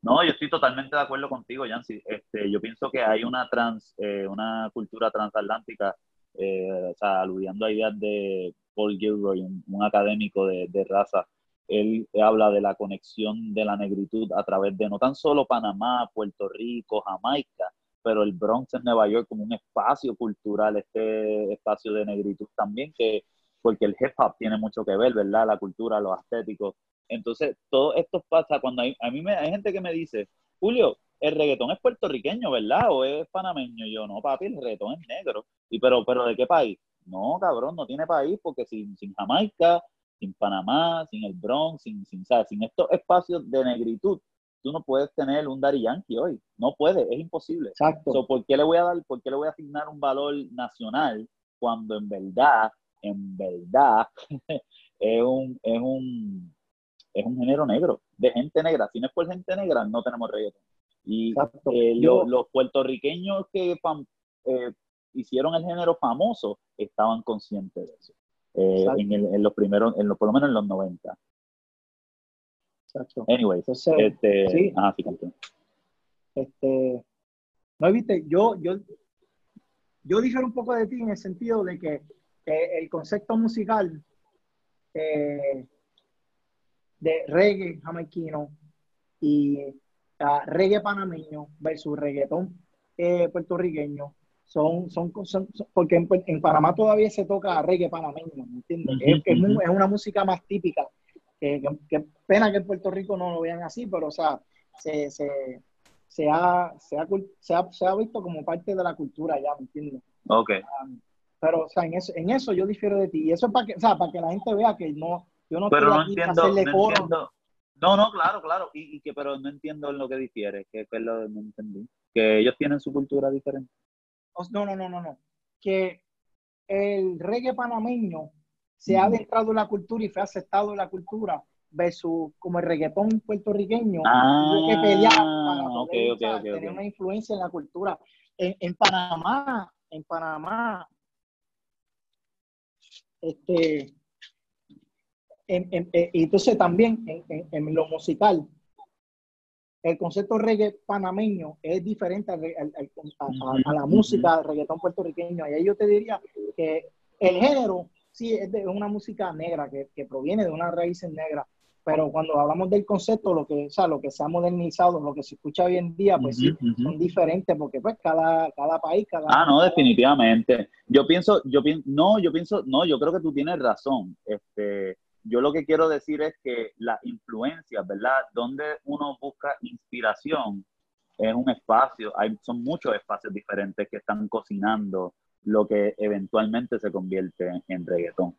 No, yo estoy totalmente de acuerdo contigo, Yancy. Este, yo pienso que hay una trans, eh, una cultura transatlántica, eh, o sea, aludiendo a ideas de Paul Gilroy, un, académico de, de, raza. Él habla de la conexión de la negritud a través de no tan solo Panamá, Puerto Rico, Jamaica, pero el Bronx en Nueva York como un espacio cultural, este espacio de negritud también, que porque el hip hop tiene mucho que ver, ¿verdad? La cultura, los estéticos. Entonces, todo esto pasa cuando hay, a mí me, hay gente que me dice, Julio, el reggaetón es puertorriqueño, ¿verdad? O es panameño. yo, no, papi, el reggaetón es negro. Y pero, pero ¿de qué país? No, cabrón, no tiene país porque sin, sin Jamaica, sin Panamá, sin el Bronx, sin, sin, sin estos espacios de negritud, tú no puedes tener un Dari Yankee hoy. No puedes, es imposible. Exacto. ¿Por qué le voy a dar, por qué le voy a asignar un valor nacional cuando en verdad en verdad [LAUGHS] es un, es un, es un género negro, de gente negra. Si no es por gente negra, no tenemos reggaetón. Y eh, los puertorriqueños que eh, hicieron el género famoso estaban conscientes de eso. Eh, en, los primeros, en por lo menos en los 90. Exacto. Anyway, este, sí. Ah, sí, este, no, viste, yo, yo, yo dije un poco de ti en el sentido de que el concepto musical eh, de reggae jamaiquino y reggae panameño versus reggaetón eh, puertorriqueño son, son, porque en, Panamá todavía se toca reggae panameño, ¿me entiendes? es, una música más típica que, pena que en Puerto Rico no lo vean así, pero o sea, se, se, se, ha, se, ha, se, ha, visto como parte de la cultura ya, ¿me entiendes? Ok. Um, pero, o sea, en eso, en eso yo difiero de ti. Y eso es para que, o sea, para que la gente vea que no, yo no pero no entiendo, no Entiendo. No, no, claro, claro. Y, que, pero no entiendo en lo que difiere, que, que lo no entendí. Que ellos tienen su cultura diferente. No, no, no, no, no. Que el reggae panameño se ha adentrado en la cultura y fue aceptado en la cultura versus como el reggaetón puertorriqueño ah, que pelear para tener una influencia en la cultura. En, en Panamá, en Panamá, este, eh, entonces también en, lo musical, el concepto reggae panameño es diferente a, la música reggaetón puertorriqueño. Y ahí yo te diría que el género sí es de una música negra, que, que proviene de unas raíces negras, pero cuando hablamos del concepto, lo que, o sea, lo que se ha modernizado, lo que se escucha hoy en día, pues sí, son diferentes, porque pues cada, cada país, cada... Ah, no, definitivamente. Yo pienso, yo pienso, no, yo pienso, no, yo creo que tú tienes razón. Este, yo lo que quiero decir es que la influencia, ¿verdad? Donde uno busca inspiración es un espacio, hay, son muchos espacios diferentes que están cocinando lo que eventualmente se convierte en reggaetón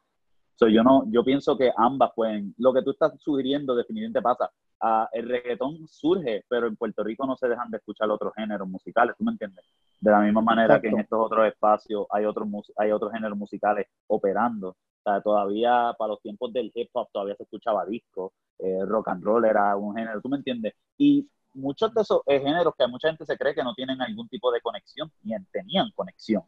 yo no, yo pienso que ambas pueden, lo que tú estás sugiriendo definitivamente pasa. Ah, el reggaetón surge, pero en Puerto Rico no se dejan de escuchar otros géneros musicales, ¿tú me entiendes? De la misma manera que en estos otros espacios hay otros, hay otros géneros musicales operando. O sea, todavía para los tiempos del hip hop todavía se escuchaba disco, eh, rock and roll era un género, ¿tú me entiendes? Y muchos de esos eh, géneros que mucha gente se cree que no tienen algún tipo de conexión, bien, tenían conexión.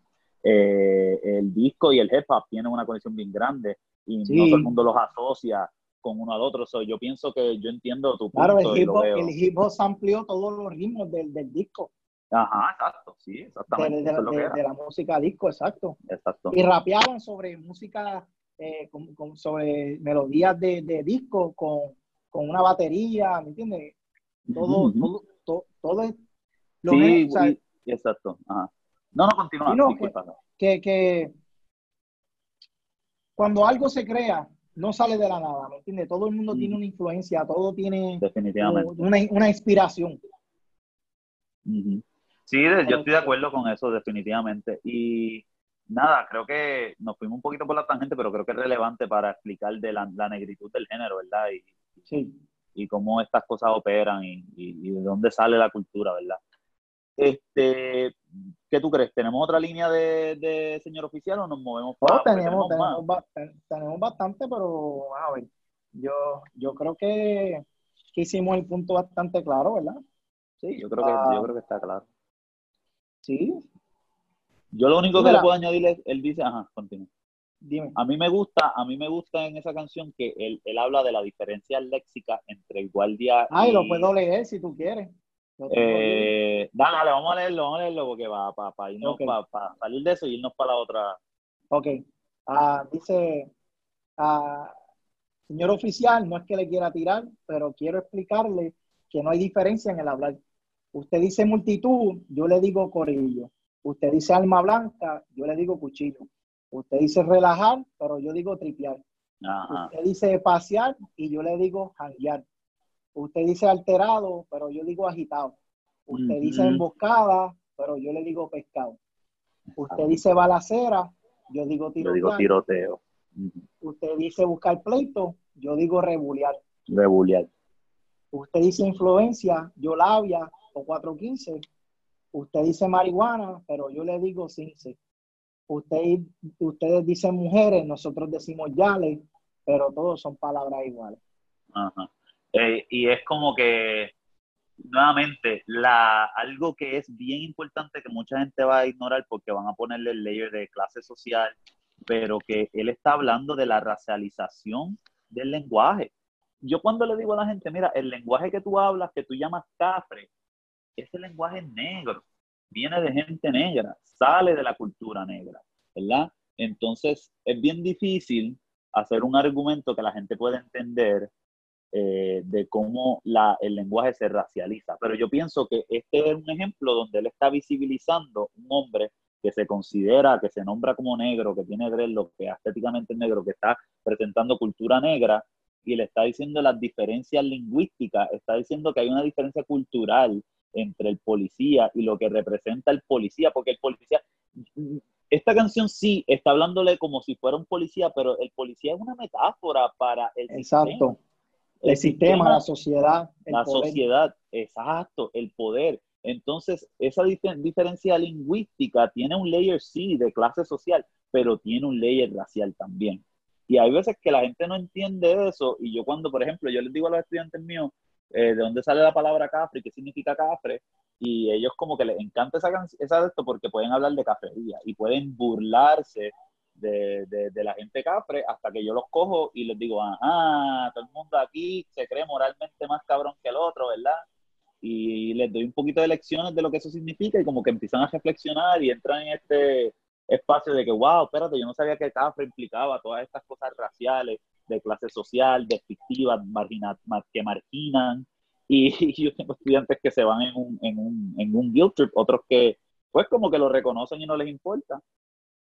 Eh, el disco y el hip hop tienen una conexión bien grande y no todo el mundo los asocia con uno al otro. yo pienso que yo entiendo tu punto. Claro, el hip, hop, el hip hop amplió todos los ritmos del, del disco. Ajá, exacto, sí, exactamente. De, la música disco, exacto. Exacto. Y rapeaban sobre música, eh, con, sobre melodías de, de disco con, con, una batería, ¿me entiendes? Todo, todo, todo, todo, es... sí, exacto. Ajá. No, no, continúa. que, que cuando algo se crea, no sale de la nada, ¿me entiendes? Todo el mundo mm. tiene una influencia, todo tiene Una, inspiración. Sí, yo estoy de acuerdo con eso, definitivamente. Y nada, creo que nos fuimos un poquito por la tangente, pero creo que es relevante para explicar de la, negritud del género, ¿verdad? Y, sí. y cómo estas cosas operan y, y, de dónde sale la cultura, ¿verdad? Este, ¿Qué tú crees? ¿Tenemos otra línea de, señor oficial o nos movemos para tenemos, tenemos, bastante, pero a ver, yo, yo creo que, hicimos el punto bastante claro, ¿verdad? Sí, yo creo que, yo ah. creo que está claro. Sí. Yo lo único que le puedo añadir es, él dice, ajá, continúa. Dime. A mí me gusta, a mí me gusta en esa canción que él, él habla de la diferencia léxica entre el guardia Ay, lo puedo leer si tú quieres. Eh, dale, vamos a leerlo, vamos a leerlo porque va para para salir de eso y irnos para la otra. Ok. Ah, dice, ah, señor oficial, no es que le quiera tirar, pero quiero explicarle que no hay diferencia en el hablar. Usted dice multitud, yo le digo corillo. Usted dice alma blanca, yo le digo cuchillo. Usted dice relajar, pero yo digo tripear. Usted dice pasear y yo le digo janguear. Usted dice alterado, pero yo digo agitado. Usted dice emboscada, pero yo le digo pescado. Usted dice balacera, yo digo tiroteo. Yo digo tiroteo. Usted dice buscar pleito, yo digo rebuliar. Rebuliar. Usted dice influencia, yo labia o 415. Usted dice marihuana, pero yo le digo cince. Usted, ustedes dicen mujeres, nosotros decimos yale, pero todos son palabras iguales. Ajá. Eh, y es como que, nuevamente, la, algo que es bien importante que mucha gente va a ignorar porque van a ponerle el layer de clase social, pero que él está hablando de la racialización del lenguaje. Yo cuando le digo a la gente, mira, el lenguaje que tú hablas, que tú llamas cafre, ese lenguaje negro, viene de gente negra, sale de la cultura negra, ¿verdad? Entonces, es bien difícil hacer un argumento que la gente pueda entender eh, de cómo la, el lenguaje se racializa. Pero yo pienso que este es un ejemplo donde él está visibilizando un hombre que se considera, que se nombra como negro, que tiene lo que estéticamente es negro, que está presentando cultura negra, y le está diciendo las diferencias lingüísticas, está diciendo que hay una diferencia cultural entre el policía y lo que representa el policía, porque el policía, esta canción sí está hablándole como si fuera un policía, pero el policía es una metáfora para el Exacto. El, sistema, la sociedad. la sociedad, exacto, el poder. Entonces, esa diferencia lingüística tiene un layer sí de clase social, pero tiene un layer racial también. Y hay veces que la gente no entiende eso, y yo cuando, por ejemplo, yo les digo a los estudiantes míos, eh, de dónde sale la palabra cafre, qué significa cafre, y ellos como que les encanta esa, esa de esto porque pueden hablar de cafetería y pueden burlarse de, de, la gente cafre hasta que yo los cojo y les digo, ah, todo el mundo aquí se cree moralmente más cabrón que el otro, ¿verdad? Y les doy un poquito de lecciones de lo que eso significa y como que empiezan a reflexionar y entran en este espacio de que, wow, espérate, yo no sabía que cafre implicaba todas estas cosas raciales de clase social, despectivas, que marginan. [LAUGHS] Y, yo tengo estudiantes que se van en un, en, un, en un guilt trip, otros que pues como que lo reconocen y no les importa.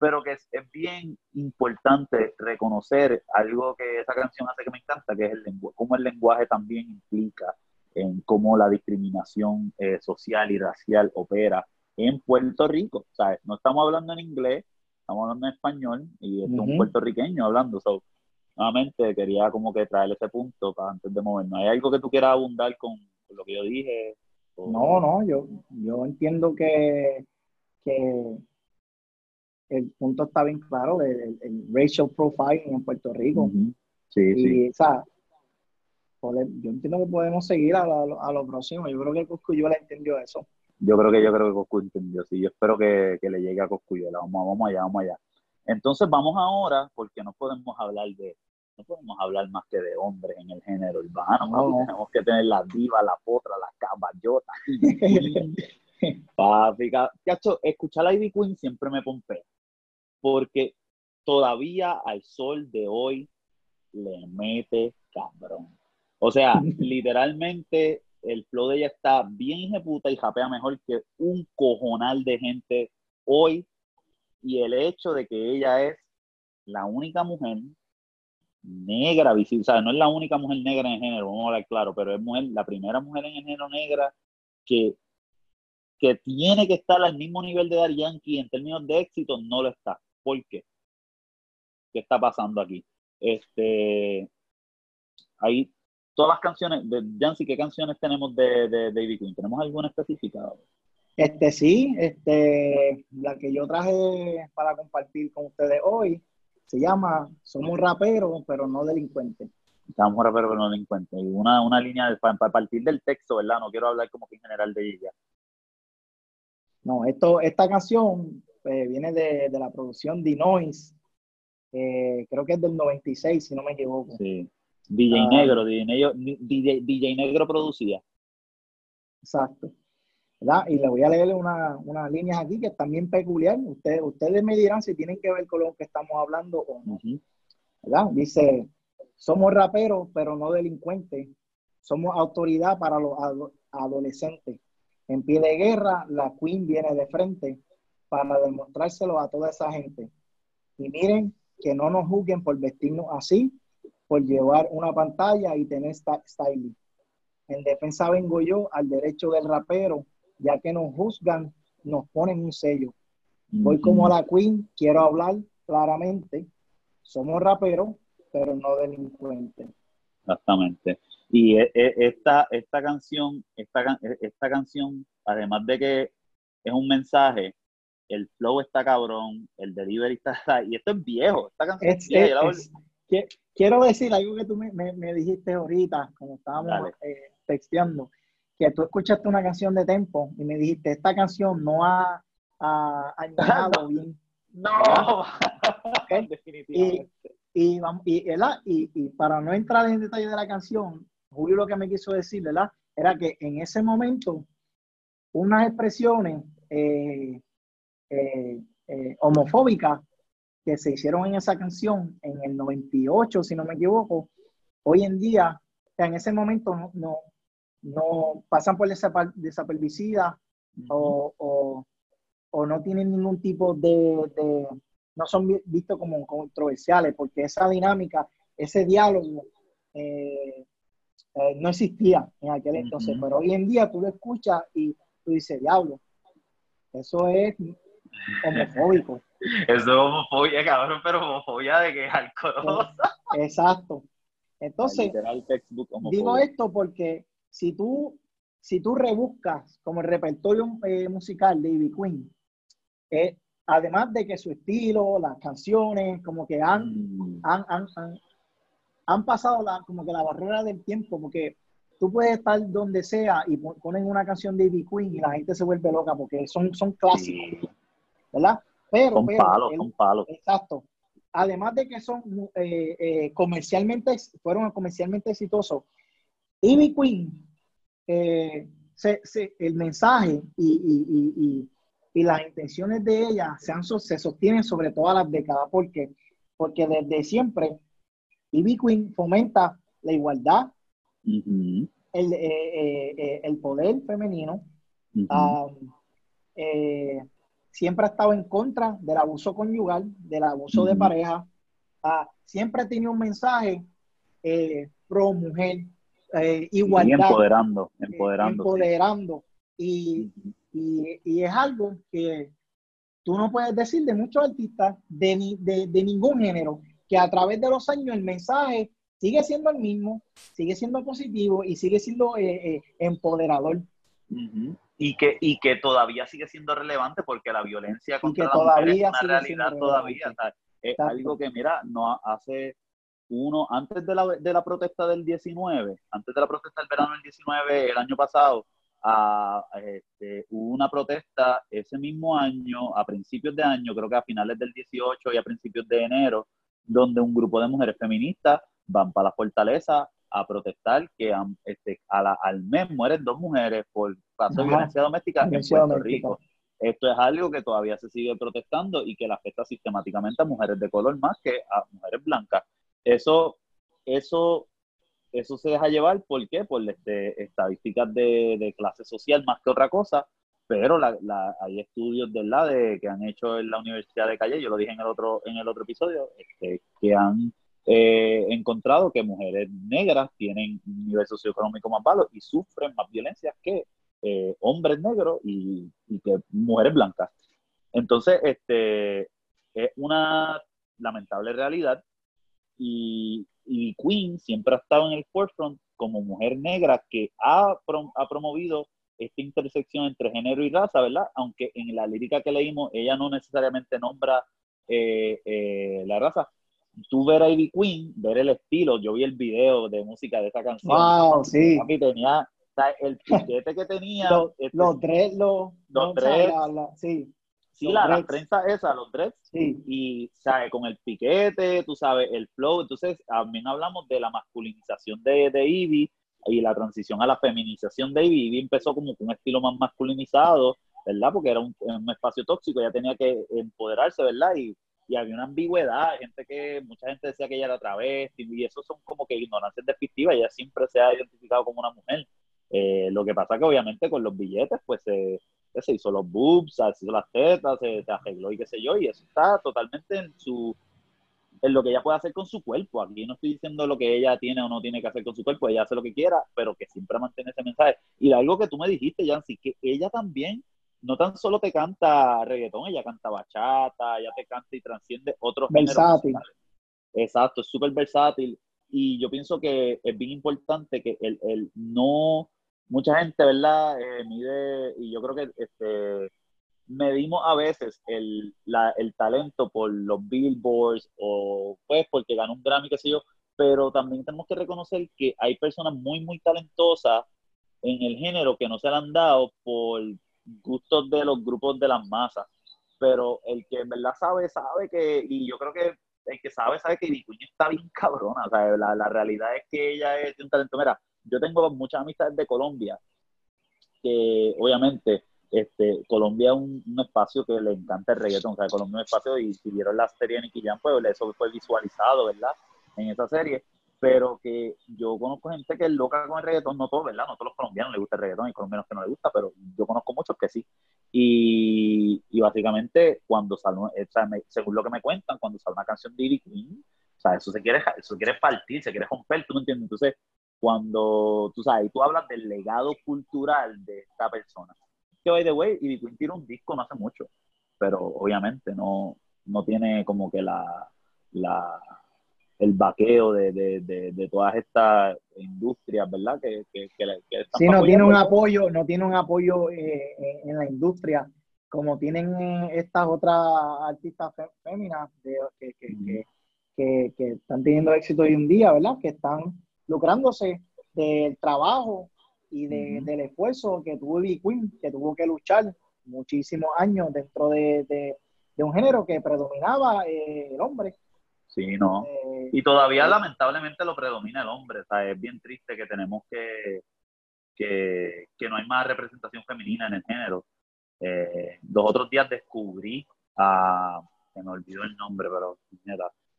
Pero que es, bien importante reconocer algo que esa canción hace que me encanta, que es el lenguaje, cómo el lenguaje también implica en cómo la discriminación eh, social y racial opera en Puerto Rico. ¿sabes? No estamos hablando en inglés, estamos hablando en español y es un puertorriqueño hablando. So, nuevamente quería como que traer ese punto para antes de movernos. ¿Hay algo que tú quieras abundar con, lo que yo dije? No, no, yo, yo entiendo que, que el punto está bien claro, el, el racial profiling en Puerto Rico. Sí, sí. O sea, yo entiendo que podemos seguir a, lo próximo. Yo creo que Coscuyola entendió eso. Yo creo que yo creo que Coscu entendió, sí. Yo espero que, le llegue a Coscuyola. Vamos, vamos allá, vamos allá. Entonces vamos ahora, porque no podemos hablar de, no podemos hablar más que de hombres en el género urbano. Tenemos que tener la diva, la potra, la caballota. [LAUGHS] Papi, escuchar a Ivy Queen siempre me pompea. Porque todavía al sol de hoy le mete cabrón. O sea, [LAUGHS] literalmente el flow de ella está bien puta y japea mejor que un cojonal de gente hoy y el hecho de que ella es la única mujer negra visible, o sea, no es la única mujer negra en el género, vamos a hablar claro, pero es mujer, la primera mujer en el género negra que, que tiene que estar al mismo nivel de Dar Yankee en términos de éxito, no lo está. ¿Por qué? ¿Qué está pasando aquí? Este, hay todas las canciones, de Yancy, ¿qué canciones tenemos de, de David Queen? ¿Tenemos alguna específica? Este sí, este, la que yo traje para compartir con ustedes hoy se llama Somos raperos, pero no delincuentes. Somos raperos, pero no delincuentes. Y una, una línea para, partir del texto, ¿verdad? No quiero hablar como que en general de ella. No, esto, esta canción eh, viene de, la producción de Noise, eh, creo que es del 96, si no me equivoco. Sí. DJ ah. Negro, DJ Negro, DJ Negro producía. Exacto. Y le voy a leer unas líneas aquí que están bien peculiar. Ustedes, ustedes me dirán si tienen que ver con lo que estamos hablando o no. ¿verdad? Dice, somos raperos, pero no delincuentes. Somos autoridad para los adolescentes. En pie de guerra, la Queen viene de frente para demostrárselo a toda esa gente. Y miren, que no nos juzguen por vestirnos así, por llevar una pantalla y tener styling. En defensa vengo yo al derecho del rapero ya que nos juzgan, nos ponen un sello. Voy como la Queen, quiero hablar claramente. Somos raperos, pero no delincuentes. Exactamente. Y e, e, esta, esta canción, esta, esta canción, además de que es un mensaje, el flow está cabrón, el delivery está, [LAUGHS] y esto es viejo, esta canción es, quiero decir algo que tú me, me, dijiste ahorita, como estábamos eh, texteando, que tú escuchaste una canción de Tempo y me dijiste, esta canción no ha, ha añadido [LAUGHS] bien. No, [LAUGHS] definitivamente. Y, y, y, para no entrar en detalle de la canción, Julio lo que me quiso decir, ¿verdad? Era que en ese momento, unas expresiones eh, eh, eh, homofóbicas que se hicieron en esa canción en el 98, si no me equivoco, hoy en día, en ese momento no, no pasan por desapercibida o, o, no tienen ningún tipo de, no son vistos como controversiales, porque esa dinámica, ese diálogo eh, eh, no existía en aquel entonces, pero hoy en día tú lo escuchas y tú dices, diablo, eso es homofóbico. Eso es homofobia, cabrón, pero homofobia de que es alcoholosa. Exacto. Entonces, digo esto porque si tú, si tú rebuscas como el repertorio eh, musical de Ivy Queen, eh, además de que su estilo, las canciones, como que han, mm. han, han, han, pasado la, como que la barrera del tiempo, porque tú puedes estar donde sea y ponen una canción de Ivy Queen y la gente se vuelve loca porque son, son clásicos, ¿verdad? Pero, son palos, son palos. Exacto además de que son eh, eh, comercialmente, fueron comercialmente exitosos, Ivy Queen, eh, el mensaje y, las intenciones de ella se, se sostienen sobre todas las décadas. ¿Por Porque desde siempre Ivy Queen fomenta la igualdad, el, poder femenino, siempre ha estado en contra del abuso conyugal, del abuso de pareja. Ah, siempre tenido un mensaje eh, pro mujer, eh, igualdad. Y empoderando, eh, empoderando. empoderando. Y, es algo que tú no puedes decir de muchos artistas de, de, ningún género, que a través de los años el mensaje sigue siendo el mismo, sigue siendo positivo y sigue siendo empoderador y que, y que todavía sigue siendo relevante porque la violencia contra la mujer es una realidad todavía. es algo que, mira, no hace uno, antes de la, de la protesta del 19, antes de la protesta del verano del 19, el año pasado, a, este, hubo una protesta ese mismo año, a principios de año, creo que a finales del 18 y a principios de enero, donde un grupo de mujeres feministas van para la fortaleza a protestar que este, al mes mueren dos mujeres por caso de violencia doméstica en Puerto Rico. Esto es algo que todavía se sigue protestando y que la afecta sistemáticamente a mujeres de color más que a mujeres blancas. Eso, eso, eso se deja llevar, ¿por qué? Por este, estadísticas de, clase social más que otra cosa, pero la, hay estudios de, la de, que han hecho en la Universidad de Calle, yo lo dije en el otro, en el otro episodio, este, que han eh, encontrado que mujeres negras tienen un nivel socioeconómico más bajo y sufren más violencia que eh, hombres negros y, que mujeres blancas. Entonces, este, es una lamentable realidad y, Queen siempre ha estado en el forefront como mujer negra que ha, ha promovido esta intersección entre género y raza, ¿verdad? Aunque en la lírica que leímos ella no necesariamente nombra eh, la raza, tú ver a Ivy Queen, ver el estilo, yo vi el video de música de esa canción. Wow, sí. tenía el piquete que tenía. [LAUGHS] los, este, los dreads, los, los dreads. sí. Sí, la, prensa esa, los dreads. Sí. Y, ¿sabes? Con el piquete, tú sabes, el flow. Entonces, también hablamos de la masculinización de, de Ivy y la transición a la feminización de Ivy. Ivy empezó como con un estilo más masculinizado, ¿verdad? Porque era un, un espacio tóxico, ella tenía que empoderarse, ¿verdad? Y y había una ambigüedad, gente que, mucha gente decía que ella era travesti, y eso son como que ignorancias despectivas, ella siempre se ha identificado como una mujer. Eh, lo que pasa que obviamente con los billetes, pues se, se hizo los boobs, se hizo las tetas, se, arregló y qué sé yo, y eso está totalmente en su en lo que ella puede hacer con su cuerpo. Aquí no estoy diciendo lo que ella tiene o no tiene que hacer con su cuerpo, ella hace lo que quiera, pero que siempre mantiene ese mensaje. Y algo que tú me dijiste, Yancy, que ella también no tan solo te canta reggaetón, ella canta bachata, ella te canta y transciende otros versátil. Exacto, es súper versátil. Y yo pienso que es bien importante que el, el no, mucha gente, ¿verdad? Eh, mide, y yo creo que este, medimos a veces el, la, el talento por los billboards o pues porque ganó un Grammy, qué sé yo, pero también tenemos que reconocer que hay personas muy, muy talentosas en el género que no se le han dado por gustos de los grupos de las masas. Pero el que en verdad sabe, sabe que, y yo creo que el que sabe, sabe que Vicuña está bien cabrona. O sea, la, la, realidad es que ella es un talento. Mira, yo tengo muchas amistades de Colombia, que obviamente este, Colombia es un, espacio que le encanta el reggaetón. O sea, Colombia es un espacio, y si vieron la serie de Nicky Jam, pues eso fue visualizado, ¿verdad? En esa serie pero que yo conozco gente que es loca con el reggaetón, no todos, ¿verdad? No todos los colombianos les gusta el reggaetón, hay colombianos que no les gusta, pero yo conozco muchos que sí. Y, y básicamente, cuando sale, según lo que me cuentan, cuando sale una canción de Ivy Queen, o sea, eso se quiere, eso quiere partir, se quiere romper, ¿tú me entiendes? Entonces, cuando, tú sabes, tú hablas del legado cultural de esta persona. Que, by the way, y Queen tiene un disco no hace mucho, pero obviamente no, no tiene como que la, la el vaqueo de, de, de, todas estas industrias, ¿verdad? Que, que, que, sí, no tiene un apoyo, no tiene un apoyo eh, en la industria como tienen eh, estas otras artistas féminas que, que, que, que, están teniendo éxito hoy en día, ¿verdad? Que están lucrándose del trabajo y del esfuerzo que tuvo B. Queen, que tuvo que luchar muchísimos años dentro de, un género que predominaba eh, el hombre. Sí, no. Eh, y todavía lamentablemente lo predomina el hombre. O sea, es bien triste que tenemos que, que, que no hay más representación femenina en el género. Eh, dos otros días descubrí a, se me olvidó el nombre, pero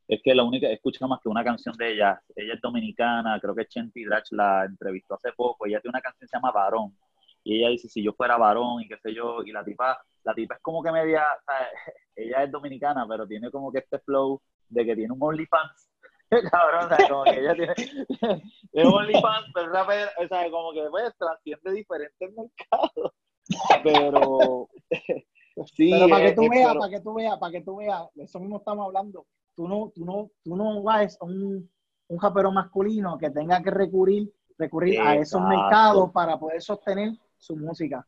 es que la única, escucha más que una canción de ella, ella es dominicana, creo que Chenti Drach la entrevistó hace poco, ella tiene una canción que se llama Varón, y ella dice, si yo fuera varón y qué sé yo, y la tipa, la tipa es como que media, [LAUGHS] ella es dominicana, pero tiene como que este flow de que tiene un OnlyFans, [LAUGHS] cabrón, o sea, como que ella tiene, [LAUGHS] es OnlyFans, pero o sea, como que pues trasciende diferentes mercados, pero sí, pero para que tú veas, para que tú veas, para que tú veas, eso mismo estamos hablando, tú no, tú no, tú no vas a un, un japero masculino que tenga que recurrir, recurrir a esos mercados para poder sostener su música.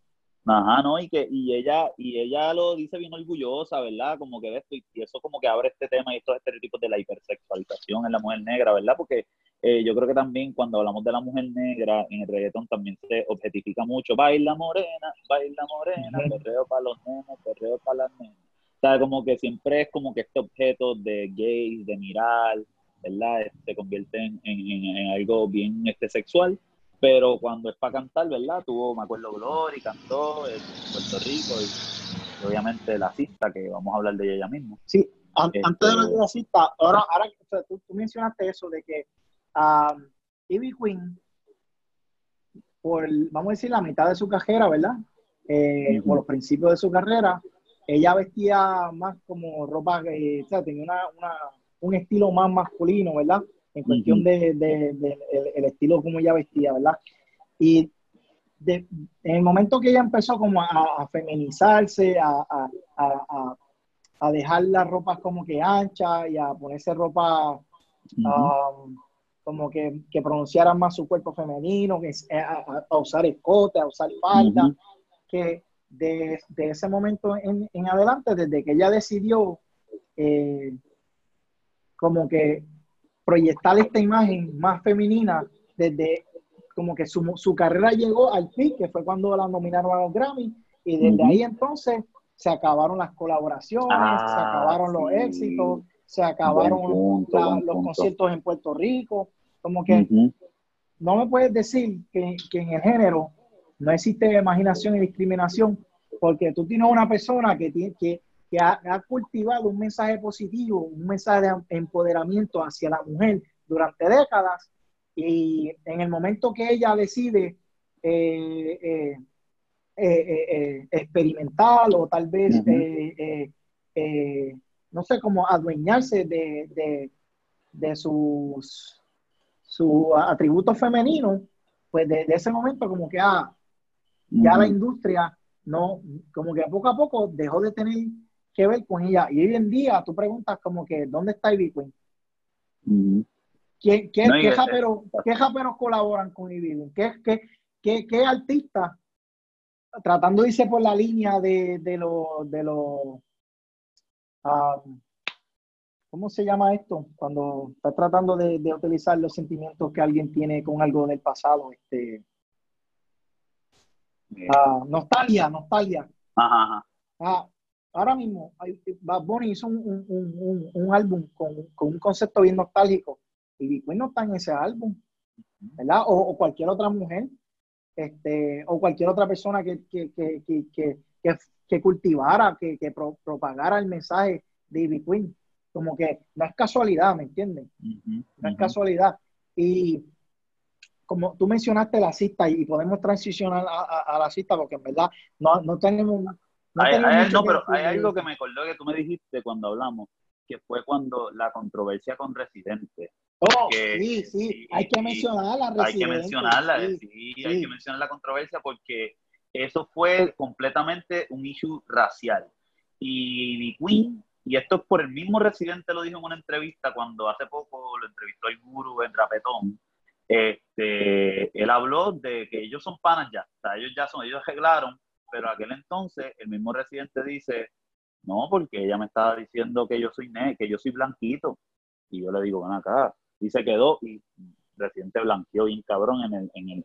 Ajá, no, y que, y ella, y ella lo dice bien orgullosa, ¿verdad? Como que esto, y eso como que abre este tema y estos estereotipos de la hipersexualización en la mujer negra, ¿verdad? Porque eh, yo creo que también cuando hablamos de la mujer negra en el reggaetón también se objetifica mucho, baila morena, baila morena, perreo para los nenes, perreo para las nenas. O sea, como que siempre es como que este objeto de gay, de mirar, ¿verdad? Se convierte en, en, algo bien este, sexual pero cuando es para cantar, ¿verdad? Tuvo, me acuerdo, Glory, cantó en Puerto Rico y, obviamente la cista, que vamos a hablar de ella mismo. Sí, antes de hablar de la cista, ahora, ahora tú, mencionaste eso de que um, Ivy Queen, por, vamos a decir, la mitad de su carrera, ¿verdad? Eh, Por los principios de su carrera, ella vestía más como ropa, eh, o sea, tenía una, una, un estilo más masculino, ¿verdad? En cuestión de, el, estilo como ella vestía, ¿verdad? Y en el momento que ella empezó como a, feminizarse, a, a, dejar las ropas como que anchas y a ponerse ropa um, como que, que pronunciara más su cuerpo femenino, que, a, usar escote, a usar falda, que de, ese momento en, en, adelante, desde que ella decidió eh, como que proyectar esta imagen más femenina desde como que su, su carrera llegó al fin, que fue cuando la nominaron a los Grammy, y desde ahí entonces se acabaron las colaboraciones, se ah, acabaron los éxitos, se acabaron los conciertos en Puerto Rico, como que no me puedes decir que, que, en el género no existe imaginación y discriminación, porque tú tienes una persona que, tiene, que que ha, cultivado un mensaje positivo, un mensaje de empoderamiento hacia la mujer durante décadas. Y en el momento que ella decide eh, eh, eh, experimentar o tal vez, no sé, cómo adueñarse de, de, sus, atributos femeninos, pues desde ese momento como que ah, ya la industria no, como que poco a poco dejó de tener que ver con ella. Y hoy en día tú preguntas como que, ¿dónde está Ivy Queen? ¿Qué, qué, qué, colaboran con Ivy Queen? ¿Qué, qué, qué, artistas, tratando de irse por la línea de, de los, de los um, ¿cómo se llama esto? Cuando estás tratando de, de, utilizar los sentimientos que alguien tiene con algo del pasado, este, uh, nostalgia, nostalgia. Ajá, ajá. Ah, ahora mismo Bad Bunny hizo un, álbum con, un concepto bien nostálgico y Bitcoin no está en ese álbum, ¿verdad? O, cualquier otra mujer, este, o cualquier otra persona que, que, cultivara, que, propagara el mensaje de Bitcoin. Como que no es casualidad, ¿me entiendes? no es casualidad. Y como tú mencionaste la cita y podemos transicionar a, la cita porque en verdad no, no tenemos no, hay, pero hay algo que me acordó que tú me dijiste cuando hablamos, que fue cuando la controversia con Residente. Oh, sí, sí, hay que mencionarla, Hay que mencionarla, sí, hay que mencionar la controversia porque eso fue completamente un issue racial. Y Queen, y esto es por el mismo Residente, lo dijo en una entrevista cuando hace poco lo entrevistó el guru en Rapetón. Este, él habló de que ellos son panas ya, o sea, ellos ya son, ellos arreglaron, pero aquel entonces el mismo Residente dice, no, porque ella me estaba diciendo que yo soy ne que yo soy blanquito. Y yo le digo, ven acá. Y se quedó y Residente blanqueó bien cabrón en, el, en, el,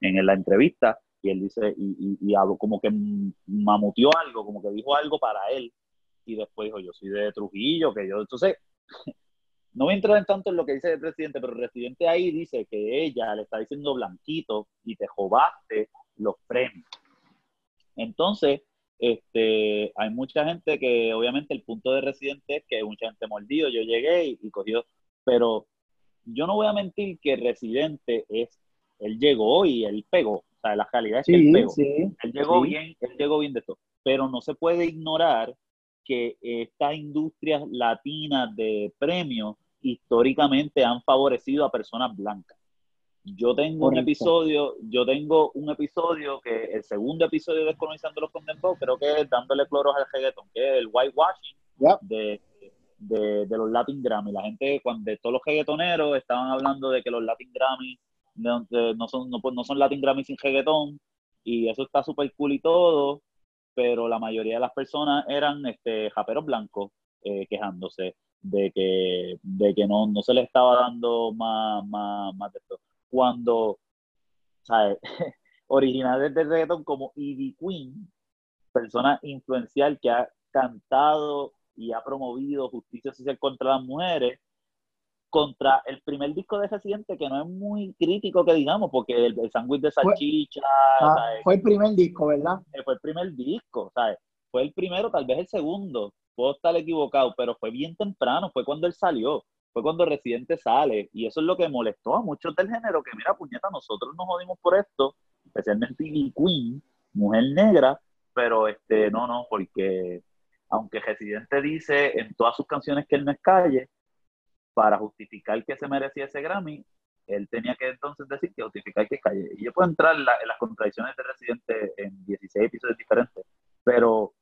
en, en la entrevista. Y él dice, y, y, como que mamutió algo, como que dijo algo para él. Y después dijo, yo soy de Trujillo, que yo. Entonces, [LAUGHS] no voy a entrar en tanto en lo que dice el presidente, pero el presidente ahí dice que ella le está diciendo blanquito y te jobaste los premios. Entonces, este, hay mucha gente que obviamente el punto de residente es que mucha gente mordido, yo llegué y, y cogió, pero yo no voy a mentir que residente es, él llegó y él pegó, o sea, la calidad es que él pegó. él llegó bien, él llegó bien de todo, pero no se puede ignorar que estas industrias latinas de premios históricamente han favorecido a personas blancas. Yo tengo un episodio, yo tengo un episodio que el segundo episodio de Descolonizando los Condemnados, creo que es dándole cloros al reggaeton, que es el whitewashing de, de, los Latin Grammy. La gente, cuando todos los reggaetoneros estaban hablando de que los Latin Grammy no, son, no, no son Latin Grammy sin reggaeton, y eso está súper cool y todo, pero la mayoría de las personas eran este, japeros blancos eh, quejándose de que, de que no, no se les estaba dando más, más, más de esto cuando, ¿sabes? [LAUGHS] originales del reggaeton como Ivy Queen, persona influencial que ha cantado y ha promovido justicia social contra las mujeres, contra el primer disco de Residente, que no es muy crítico que digamos, porque el, sándwich de salchicha... Fue, ah, fue, el primer disco, ¿verdad? Eh, fue el primer disco, ¿sabes? Fue el primero, tal vez el segundo, puedo estar equivocado, pero fue bien temprano, fue cuando él salió fue cuando Residente sale. Y eso es lo que molestó a muchos del género, que mira, puñeta, nosotros nos jodimos por esto, especialmente Ivy Queen, mujer negra, pero este, no, no, porque aunque Residente dice en todas sus canciones que él no es calle, para justificar que se merecía ese Grammy, él tenía que entonces decir que justificar que es calle. Y yo puedo entrar en, las contradicciones de Residente en 16 episodios diferentes, pero,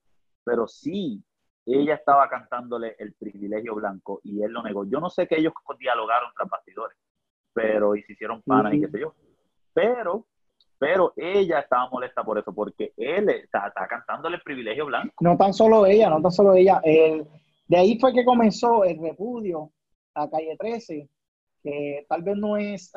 pero sí, ella estaba cantándole el privilegio blanco y él lo negó. Yo no sé que ellos dialogaron tras bastidores, pero y se hicieron panas y qué sé yo. Pero, pero ella estaba molesta por eso, porque él está, cantándole el privilegio blanco. No tan solo ella, no tan solo ella. El, de ahí fue que comenzó el repudio a Calle 13, que tal vez no es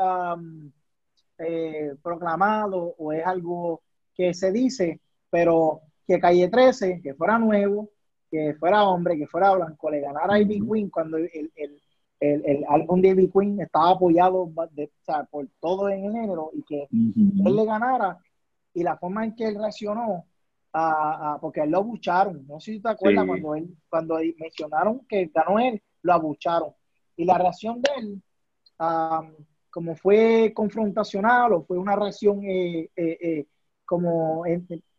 eh, proclamado o es algo que se dice, pero que Calle 13, que fuera nuevo, que fuera hombre, que fuera blanco, le ganara a Ivy Queen cuando el, el, el, álbum de Ivy Queen estaba apoyado por todo en el género y que él le ganara y la forma en que él reaccionó, a, porque él lo abucharon, no sé si te acuerdas cuando él, cuando mencionaron que ganó él, lo abucharon. Y la reacción de él, como fue confrontacional o fue una reacción eh, eh, eh, como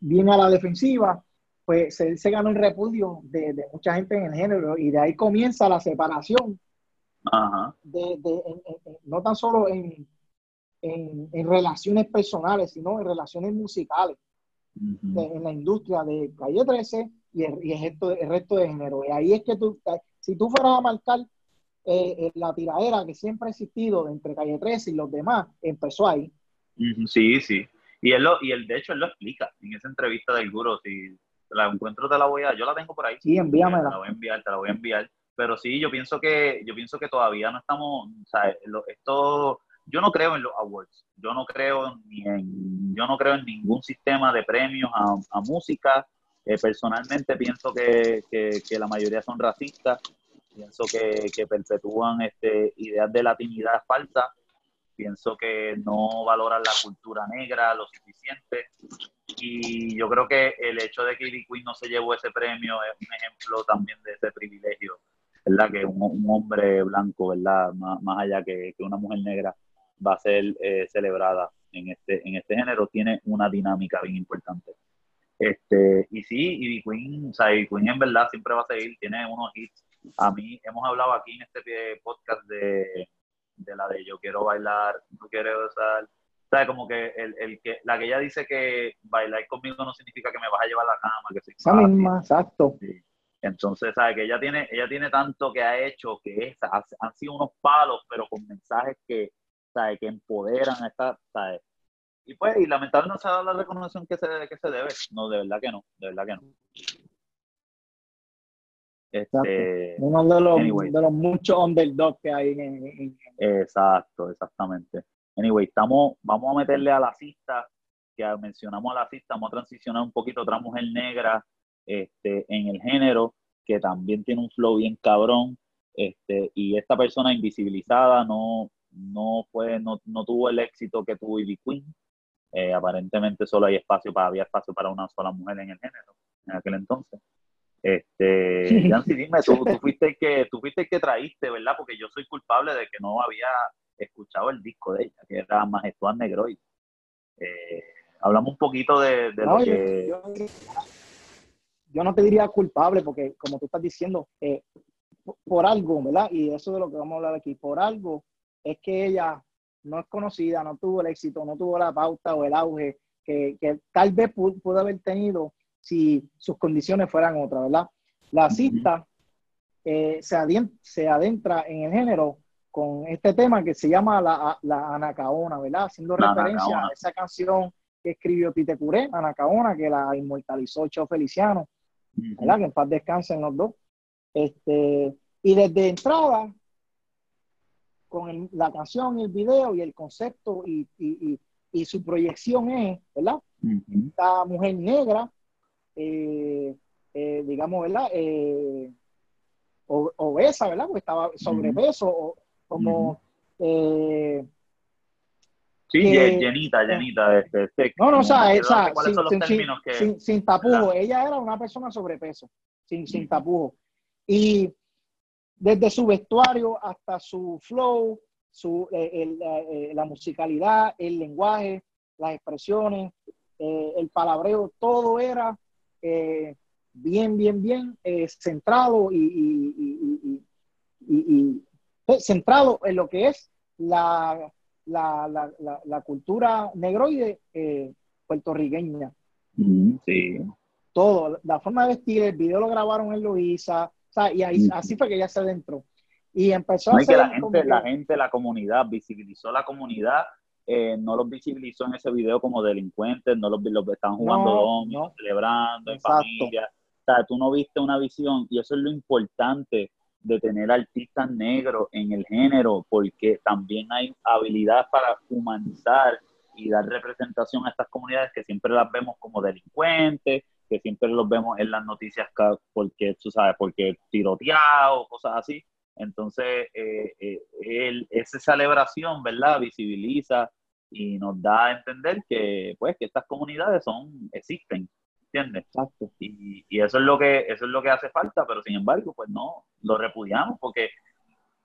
bien a la defensiva, pues él se ganó el repudio de, mucha gente en el género y de ahí comienza la separación. De, no tan solo en, en, relaciones personales, sino en relaciones musicales, en la industria de Calle 13 y, el, y el, resto, el, resto, de género. Y ahí es que tú, si tú fueras a marcar eh, eh, la tiradera que siempre ha existido entre Calle 13 y los demás, empezó ahí. Sí, sí. Y él, lo, y él, de hecho, él lo explica en esa entrevista del Guru. Si, la encuentro te la voy a, yo la tengo por ahí. Sí, envíamela. Te la voy a enviar, te la voy a enviar. Pero sí, yo pienso que, yo pienso que todavía no estamos, o sea, esto, yo no creo en los awards, yo no creo ni en, yo no creo en ningún sistema de premios a, música. Eh, personalmente pienso que, que, la mayoría son racistas, pienso que, que perpetúan este, ideas de latinidad falsas pienso que no valoran la cultura negra lo suficiente y yo creo que el hecho de que Ivy Queen no se llevó ese premio es un ejemplo también de ese privilegio, ¿verdad? Que un, hombre blanco, ¿verdad? Más, allá que, una mujer negra va a ser eh, celebrada en este, en este género, tiene una dinámica bien importante. Este, y sí, Ivy Queen, o sea, Ivy Queen en verdad siempre va a seguir, tiene unos hits a mí hemos hablado aquí en este podcast de, de la de yo quiero bailar, no quiero usar, ¿sabes? Como que, el, el, que la que ella dice que bailar conmigo no significa que me vas a llevar a la cama, que soy Esa misma, exacto. Sí. Entonces, ¿sabes? Que ella tiene, ella tiene tanto que ha hecho que es, han sido unos palos, pero con mensajes que, ¿sabes? Que empoderan a esta, ¿sabes? Y pues, y lamentablemente no se ha dado la reconoción que se, que se debe. No, de verdad que no, de verdad que no. Este, Uno de los, de los muchos underdogs que hay en, Exacto, exactamente. Anyway, estamos, vamos a meterle a la cista, que mencionamos a la cista, vamos a transicionar un poquito a otra mujer negra este, en el género, que también tiene un flow bien cabrón, este, y esta persona invisibilizada no, no, fue, no, no tuvo el éxito que tuvo Ivy Queen. Eh, aparentemente solo hay espacio para, había espacio para una sola mujer en el género en aquel entonces. Este, [LAUGHS] Yancy, dime, tú, fuiste el que, tú fuiste el que traíste, ¿verdad? Porque yo soy culpable de que no había escuchado el disco de ella, que era Majestual Negroid. Eh, hablamos un poquito de, lo que... Yo, no te diría culpable, porque como tú estás diciendo, eh, por algo, ¿verdad? Y eso de lo que vamos a hablar aquí, por algo es que ella no es conocida, no tuvo el éxito, no tuvo la pauta o el auge que, que tal vez pudo haber tenido si sus condiciones fueran otras, ¿verdad? La cista eh, se, adentra, en el género con este tema que se llama la, la Anacaona, ¿verdad? Haciendo referencia a esa canción que escribió Tite Curé, Anacaona, que la inmortalizó Cho Feliciano, ¿verdad? Que en paz descansen los dos. Este, y desde entrada, con la canción, el video y el concepto y, su proyección es, ¿verdad? Esta mujer negra eh, eh, digamos, ¿verdad? Eh, obesa, ¿verdad? Porque estaba sobrepeso, o, como... sí, llenita, llenita. Este, este, no, no, o sea, esa, sin, sin, tapujo. Ella era una persona sobrepeso, sin, sin tapujo. Y desde su vestuario hasta su flow, su, la musicalidad, el lenguaje, las expresiones, el palabreo, todo era eh, bien, bien, bien eh, centrado y, centrado en lo que es la, la, cultura negroide eh, puertorriqueña. Mm, sí. Todo, la forma de vestir, el video lo grabaron en Luisa, y ahí, mm. así fue que ya se adentró. Y empezó a hacer la gente, la gente, la comunidad, visibilizó la comunidad eh, no los visibilizó en ese video como delincuentes, no los, los están jugando no, celebrando en familia. O sea, tú no viste una visión y eso es lo importante de tener artistas negros en el género, porque también hay habilidad para humanizar y dar representación a estas comunidades que siempre las vemos como delincuentes, que siempre los vemos en las noticias porque, tú sabes, porque tiroteado, cosas así. Entonces, eh, eh, esa celebración, ¿verdad? Visibiliza y nos da a entender que pues que estas comunidades son existen ¿entiendes? Exacto. Y, y, eso es lo que eso es lo que hace falta pero sin embargo pues no lo repudiamos porque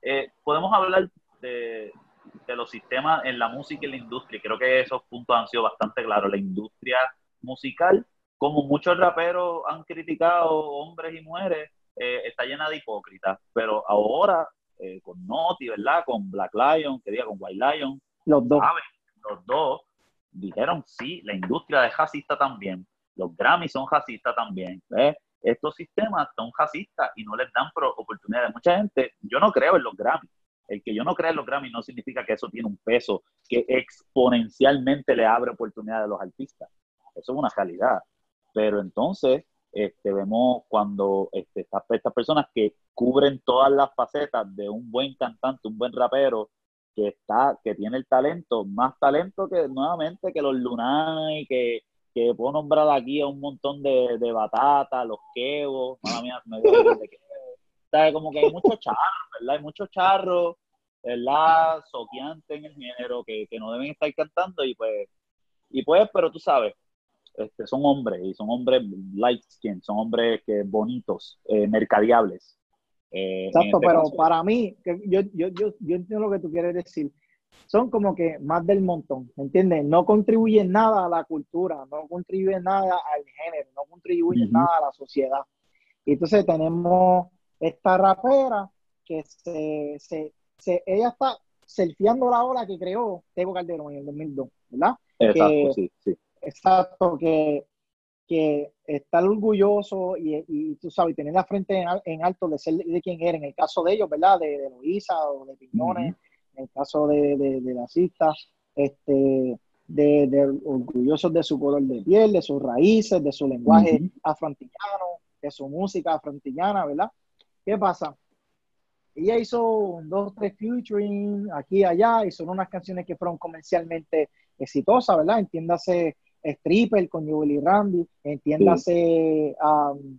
eh, podemos hablar de, de, los sistemas en la música y la industria creo que esos puntos han sido bastante claros la industria musical como muchos raperos han criticado hombres y mujeres eh, está llena de hipócritas pero ahora eh, con Noti verdad con Black Lion que diga con White Lion los dos los dos dijeron, sí, la industria es racista también, los Grammys son racistas también. Estos sistemas son racistas y no les dan oportunidades. Mucha gente, yo no creo en los Grammys. El que yo no crea en los Grammys no significa que eso tiene un peso que exponencialmente le abre oportunidades a los artistas. Eso es una realidad. Pero entonces este, vemos cuando este, estas, personas que cubren todas las facetas de un buen cantante, un buen rapero, que está, que tiene el talento, más talento que nuevamente que los Lunay, que, que puedo nombrar aquí a un montón de, de batata, los quebos, madre mía, me de como que hay muchos charros, ¿verdad? Hay muchos charros, ¿verdad? Soqueantes en el género que, que no deben estar cantando y pues, y pues, pero tú sabes, este, son hombres y son hombres light skin, son hombres que bonitos, eh, mercadiables. Eh, Exacto, este pero para mí, yo, yo, yo, yo entiendo lo que tú quieres decir. Son como que más del montón, ¿me entiendes? No contribuyen nada a la cultura, no contribuyen nada al género, no contribuyen nada a la sociedad. Y entonces tenemos esta rapera que se, se, ella está selfieando la ola que creó Tego Calderón en el 2002, ¿verdad? Exacto, sí, sí. Exacto, que, que estar orgulloso y, y, tú sabes, tener la frente en, alto de ser de quien era, en el caso de ellos, ¿verdad? De, de Luisa o de Piñones, en el caso de, de, de la cista, este, de, de, orgullosos de su color de piel, de sus raíces, de su lenguaje afrontillano, de su música afrontillana, ¿verdad? ¿Qué pasa? Ella hizo dos, tres featuring aquí y allá, hizo unas canciones que fueron comercialmente exitosas, ¿verdad? Entiéndase Stripper con Jubilee Randy, entiéndase um,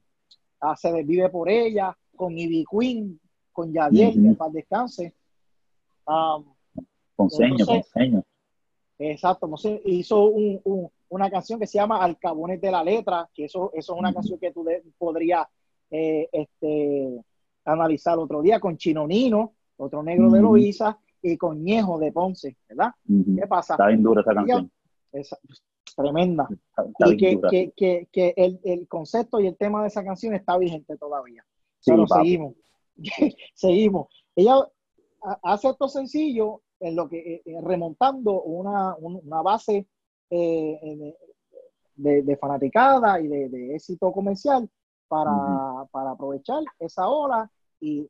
Se Vive por ella, con Ivy Queen, con Yadiel, que para descanse. Um, con seño. Exacto, hizo una canción que se llama Alcabones de la Letra, que eso, eso es una canción que tú podrías eh, este, analizar otro día con Chino Nino, otro negro de Loiza, y con Ñejo de Ponce, ¿verdad? ¿Qué pasa? Está bien dura esa canción. tremenda. y que, que, que, el, el, concepto y el tema de esa canción está vigente todavía. Pero seguimos. [LAUGHS] seguimos. Ella hace esto sencillo en lo que eh, eh, remontando una, una base eh, de, de, fanaticada y de, éxito comercial para, para, aprovechar esa ola y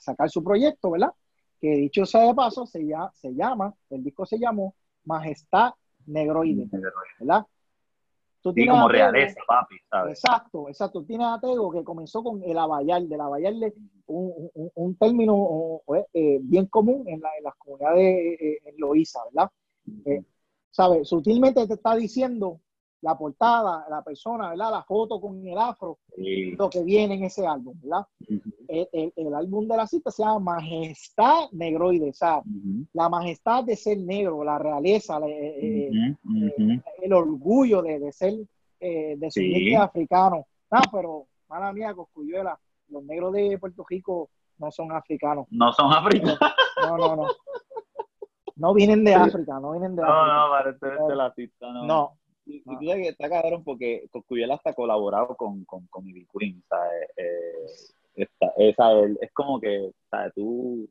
sacar su proyecto, ¿verdad? Que dicho sea de paso, se, ya, se llama, el disco se llamó Majestad Negroide, ¿verdad? Tú como realeza, papi, ¿sabes? Exacto, exacto. Tienes a Tego que comenzó con el abayal, del abayal un, un, un término eh, bien común en, la, en las comunidades eh, en Loíza, ¿verdad? Eh, ¿Sabes? Sutilmente te está diciendo la portada, la persona, ¿verdad? La foto con el afro, lo que viene en ese álbum, ¿verdad? el, álbum de la cita se llama Majestad Negroide, o la majestad de ser negro, la realeza, eh, eh, el orgullo de, ser eh, descendiente africano. No, pero, mala mía, Coscuyuela, los negros de Puerto Rico no son africanos. No son africanos. No, no, no. No vienen de África, no vienen de África. No, no, parece de la cita, no. No, y, tú sabes que está cabrón porque Coscuyuela hasta colaborado con, con, con Ivy Queen, ¿sabes? Eh, esa, es como que, ¿sabes? Tú,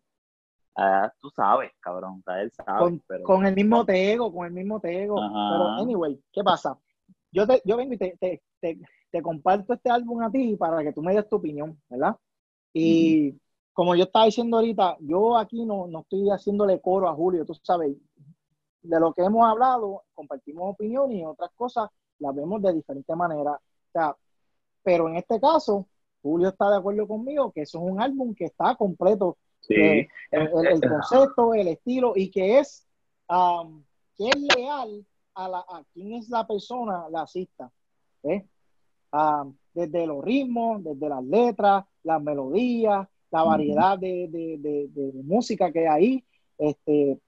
ah, tú sabes, cabrón. Él sabe. Con, pero... con el mismo tego, con el mismo tego. Pero, anyway, ¿qué pasa? Yo, te, yo vengo y te, te, te, comparto este álbum a ti para que tú me des tu opinión, ¿verdad? Y como yo estaba diciendo ahorita, yo aquí no, no estoy haciéndole coro a Julio, tú sabes, de lo que hemos hablado, compartimos opinión y otras cosas las vemos de diferente manera. O sea, pero en este caso, Julio está de acuerdo conmigo que eso es un álbum que está completo. Sí. Eh, el, concepto, el estilo y que es, um, que es leal a, la, a quién es la persona, la asista. ¿eh? Um, desde los ritmos, desde las letras, las melodías, la variedad de, de, de, de, música que hay ahí. Este,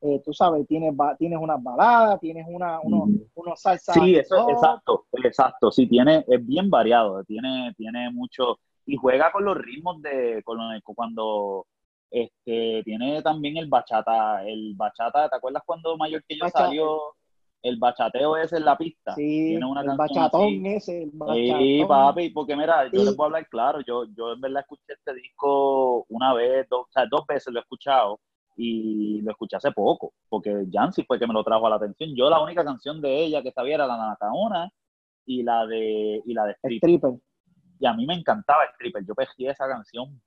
eh, tú sabes, tienes, tienes unas baladas, tienes una, unos, unos salsa. Sí, eso, exacto, exacto, sí, tiene, es bien variado, tiene, tiene mucho, y juega con los ritmos de, con, cuando, este, tiene también el bachata, el bachata, ¿te acuerdas cuando Mayor que yo salió? El bachateo ese en la pista. Sí, tiene una el bachatón ese, el bachatón. Sí, papi, porque mira, yo les voy a hablar claro, yo, yo en verdad escuché este disco una vez, dos, o sea, dos veces lo he escuchado, y lo escuché hace poco, porque Jancy fue que me lo trajo a la atención. Yo la única canción de ella que sabía era la Nacaona y la de y la de Stripper. Y a mí me encantaba Stripper, yo pejé esa canción.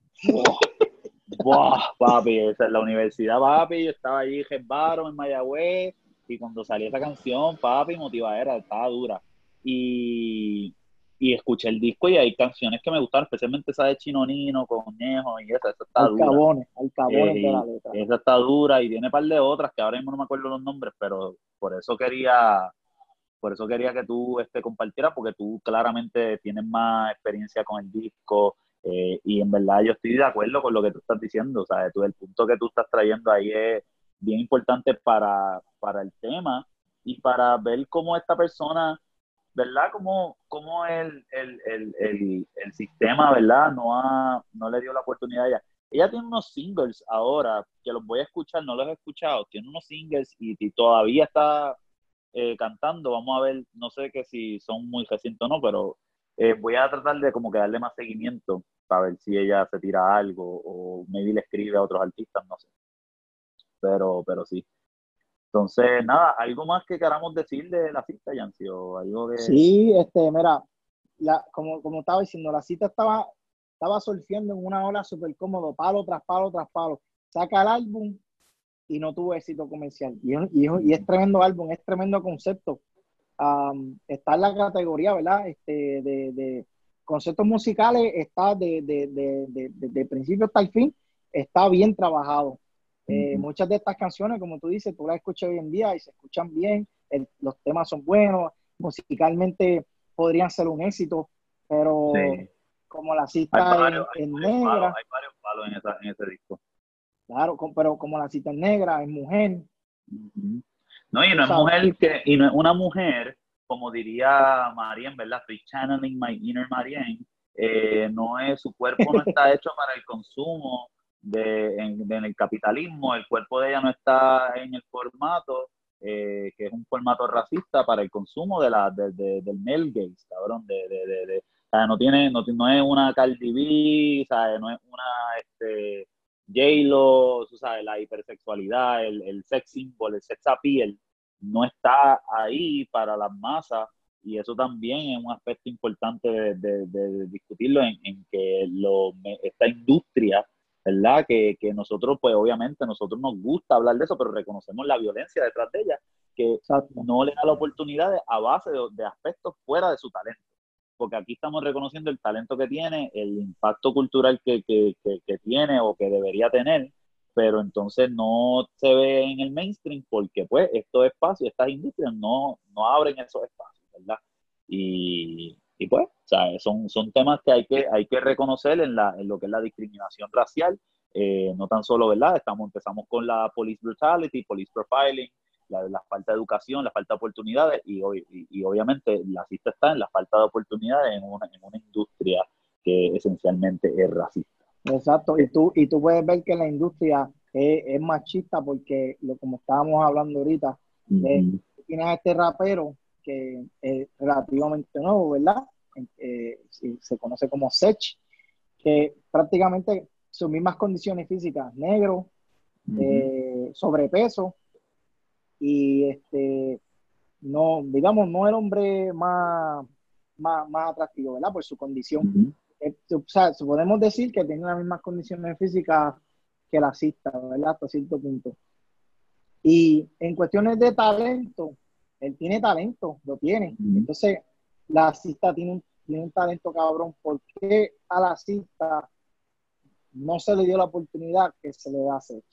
¡Buah! papi, esa es la universidad, papi, yo estaba allí en en Mayagüez, y cuando salió esa canción, papi, motivadera, estaba dura. Y, y escuché el disco y hay canciones que me gustaron, especialmente esa de Chinonino, Conejo y esa, esa está dura. Alcabones de la letra. Esa está dura y tiene un par de otras que ahora mismo no me acuerdo los nombres, pero por eso quería por eso quería que tú este, compartieras, porque tú claramente tienes más experiencia con el disco eh, y en verdad yo estoy de acuerdo con lo que tú estás diciendo, o sea, tú, el punto que tú estás trayendo ahí es bien importante para, para el tema y para ver cómo esta persona ¿verdad? Como, como el, el, el, el, sistema, ¿verdad? No, ha, no le dio la oportunidad a ella. Ella tiene unos singles ahora, que los voy a escuchar, no los he escuchado, tiene unos singles y, todavía está eh, cantando, vamos a ver, no sé que si son muy recientes o no, pero eh, voy a tratar de como que darle más seguimiento. para ver si ella se tira algo o maybe le escribe a otros artistas, no sé. Pero, pero sí. Entonces, nada, ¿algo más que queramos decir de la cita, Yancy? algo Sí, este, mira, la, como, como estaba diciendo, la cita estaba, estaba surfeando en una ola súper cómodo, palo tras palo tras palo. Saca el álbum y no tuvo éxito comercial. Y, y, es tremendo álbum, es tremendo concepto. está en la categoría, ¿verdad? Este, de, de conceptos musicales, está de, de, de, principio hasta el fin, está bien trabajado. Eh, muchas de estas canciones, como tú dices, tú las escuchas hoy en día y se escuchan bien, los temas son buenos, musicalmente podrían ser un éxito, pero como la cita en, negra. hay varios palos en, ese disco. Claro, pero como la cita en negra, es mujer. No, y no es mujer que, y no es una mujer, como diría Marien, ¿verdad? Estoy channeling my inner Marien. Eh, no es, su cuerpo no [LAUGHS] está hecho para el consumo de, en, el capitalismo, el cuerpo de ella no está en el formato, eh, que es un formato racista para el consumo de la, de, del male gaze, cabrón, de, de, o sea, no tiene, no, no, es una Cardi B, ¿sabes? no es una este, J-Lo, ¿sabes? la hipersexualidad, el, el sex symbol, el sex appeal, no está ahí para las masas y eso también es un aspecto importante de, discutirlo en, en que lo, esta industria ¿verdad? Que, que, nosotros, pues obviamente, nosotros nos gusta hablar de eso, pero reconocemos la violencia detrás de ella, que no le da la oportunidad a base de, aspectos fuera de su talento. Porque aquí estamos reconociendo el talento que tiene, el impacto cultural que, que, que tiene o que debería tener, pero entonces no se ve en el mainstream porque pues estos espacios, estas industrias no, no abren esos espacios, ¿verdad? Y, y pues, sea, son, son temas que hay que, hay que reconocer en, la, en lo que es la discriminación racial, eh, no tan solo, ¿verdad? Estamos, empezamos con la police brutality, police profiling, la, la falta de educación, la falta de oportunidades y, y, obviamente la cita está en la falta de oportunidades en una, en una industria que esencialmente es racista. Exacto, y tú, y tú puedes ver que la industria es, machista porque, lo, como estábamos hablando ahorita, eh, tienes a este rapero que es relativamente nuevo, ¿verdad? Eh, se conoce como Sech, que prácticamente sus mismas condiciones físicas, negro, eh, sobrepeso, y este, no, digamos, no el hombre más, más, atractivo, ¿verdad? Por su condición. Eh, o sea, podemos decir que tiene las mismas condiciones físicas que la cista, ¿verdad? Hasta cierto punto. Y en cuestiones de talento, él tiene talento, lo tiene. Entonces, la cista tiene un, tiene un talento cabrón. ¿Por qué a la cista no se le dio la oportunidad que se le da a Sech?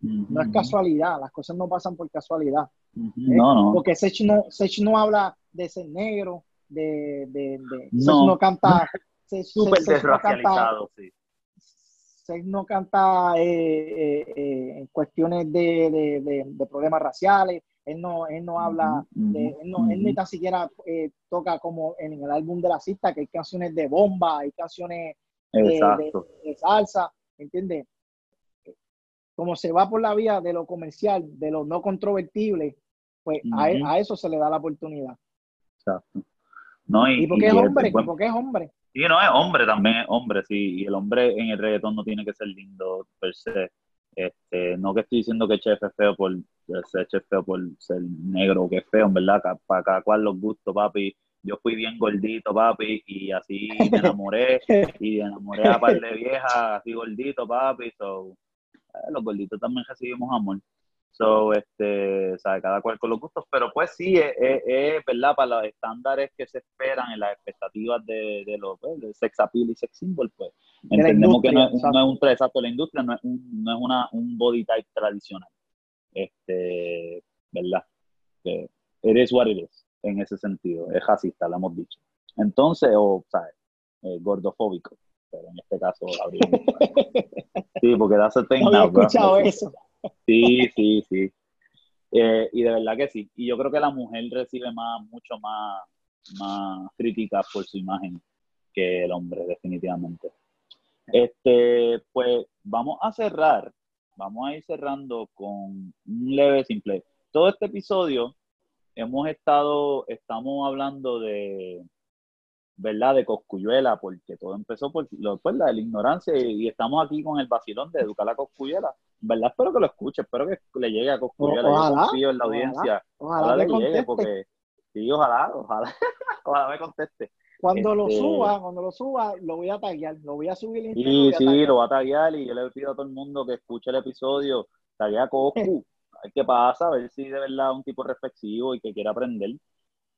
No es casualidad, las cosas no pasan por casualidad. ¿eh? No, no. Porque Sech no, Sech no habla de ser negro, de, de, de no. no canta. Súper desracializado, sí. Sech no canta eh, eh, en cuestiones de, de, problemas raciales, él no, él no habla, de, él, no, él ni tan siquiera eh, toca como en el álbum de la cista, que hay canciones de bomba, hay canciones de, salsa, ¿entiendes? Como se va por la vía de lo comercial, de lo no controvertible, pues a, a, eso se le da la oportunidad. Exacto. No, y, porque es hombre, porque es hombre. Sí, no, es hombre también, es hombre, sí, y el hombre en el reggaetón no tiene que ser lindo per se. Este, no que estoy diciendo que Chef es feo por ser Chef feo por ser negro o que es feo, en verdad, para cada cual los gustos, papi. Yo fui bien gordito, papi, y así me enamoré, [LAUGHS] y enamoré a par de viejas, así gordito, papi. So, eh, los gorditos también recibimos amor. So, este, sabe, cada cual con los gustos, pero pues sí, es, es, verdad, para los estándares que se esperan en las expectativas de, de los pues, sex appeal y sex symbol, pues entendemos que no es, no es, un exacto la industria, no es, un, no es una, un body type tradicional. Este, ¿verdad? Que is what it is, en ese sentido, es racista, lo hemos dicho. Entonces, o, ¿sabes? Eh, gordofóbico, pero en este caso [LAUGHS] sí, porque da el no había escuchado eso. Sí, sí, sí. Eh, y de verdad que sí. Y yo creo que la mujer recibe más, mucho más, más críticas por su imagen que el hombre, definitivamente. Este, pues vamos a cerrar, vamos a ir cerrando con un leve simple. Todo este episodio hemos estado, estamos hablando de, ¿verdad? De Coscuyuela, porque todo empezó por lo, pues, la, la ignorancia y, estamos aquí con el vacilón de educar a Coscuyuela. ¿Verdad? Espero que lo escuche, espero que le llegue a Coscuyuela. Ojalá, Yo confío en la audiencia. Ojalá, le llegue, porque sí, ojalá, ojalá, [LAUGHS] ojalá me conteste. Cuando lo Este- suba, cuando lo suba, lo voy a taggear, lo voy a subir en Sí, Instagram, sí, a lo va a taguear y yo le pido a todo el mundo que escuche el episodio, taguea a Coscu, [LAUGHS] a ver qué pasa, a ver si de verdad es un tipo reflexivo y que quiere aprender.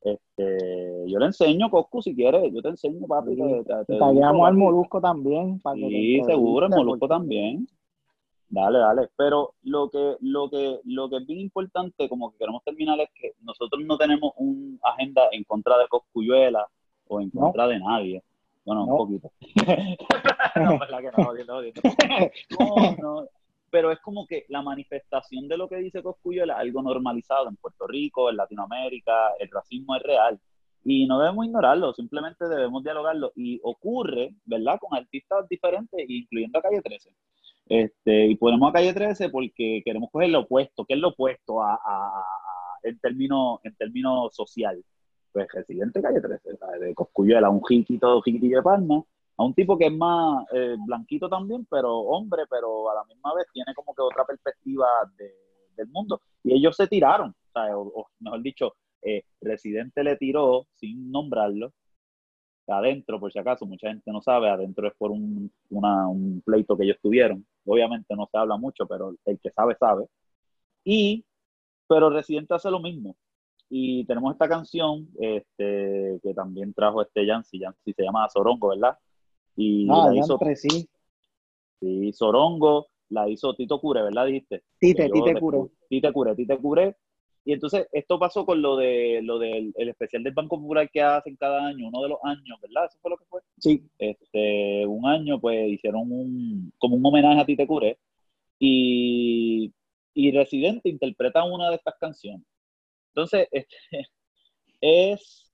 Este, yo le enseño, Coscu, si quieres, yo te enseño, papi. Sí, te- educo, al molusco también. Para que Sí, seguro, el molusco porque- también. Dale, dale. Pero lo que, lo que, lo que es bien importante, como que queremos terminar, es que nosotros no tenemos una agenda en contra de Coscuyuela o en No. contra de nadie. Bueno, No. un poquito. [LAUGHS] [LAUGHS] no, verdad que no. [LAUGHS] No, no. Pero es como que la manifestación de lo que dice Coscuyuela, algo normalizado en Puerto Rico, en Latinoamérica, el racismo es real. Y no debemos ignorarlo, simplemente debemos dialogarlo. Y ocurre, ¿verdad?, con artistas diferentes, incluyendo a Calle 13. Este, y ponemos a Calle 13 porque queremos coger lo opuesto. ¿Qué es lo opuesto a, a- a- en términos en términos social? Pues Residente Calle 13, ¿sabes? de Coscuyuela, un jiquito, jiquitillo de palma, a un tipo que es más eh, blanquito también, pero hombre, pero a la misma vez tiene como que otra perspectiva de- del mundo. Y ellos se tiraron. O, o mejor dicho, eh, Residente le tiró, sin nombrarlo, adentro, por si acaso, mucha gente no sabe, adentro es por un, un pleito que ellos tuvieron. Obviamente no se habla mucho, pero el que sabe, sabe. Y, pero Residente hace lo mismo. Y tenemos esta canción este, que también trajo este Yancy, Yancy se llama Sorongo, ¿verdad? Y Ah, la hizo sí. sí, Sorongo, la hizo Tito Cure, ¿verdad? Dijiste. Tite, Tite Curo. Tite Cure, Tite Cure. Y entonces esto pasó con lo de lo del el especial del Banco Popular que hacen cada año, uno de los años, ¿verdad? Eso fue lo que fue. Sí. Este, un año, pues hicieron un como un homenaje a Tite Cure y, y Residente interpreta una de estas canciones. Entonces, este, [LAUGHS] es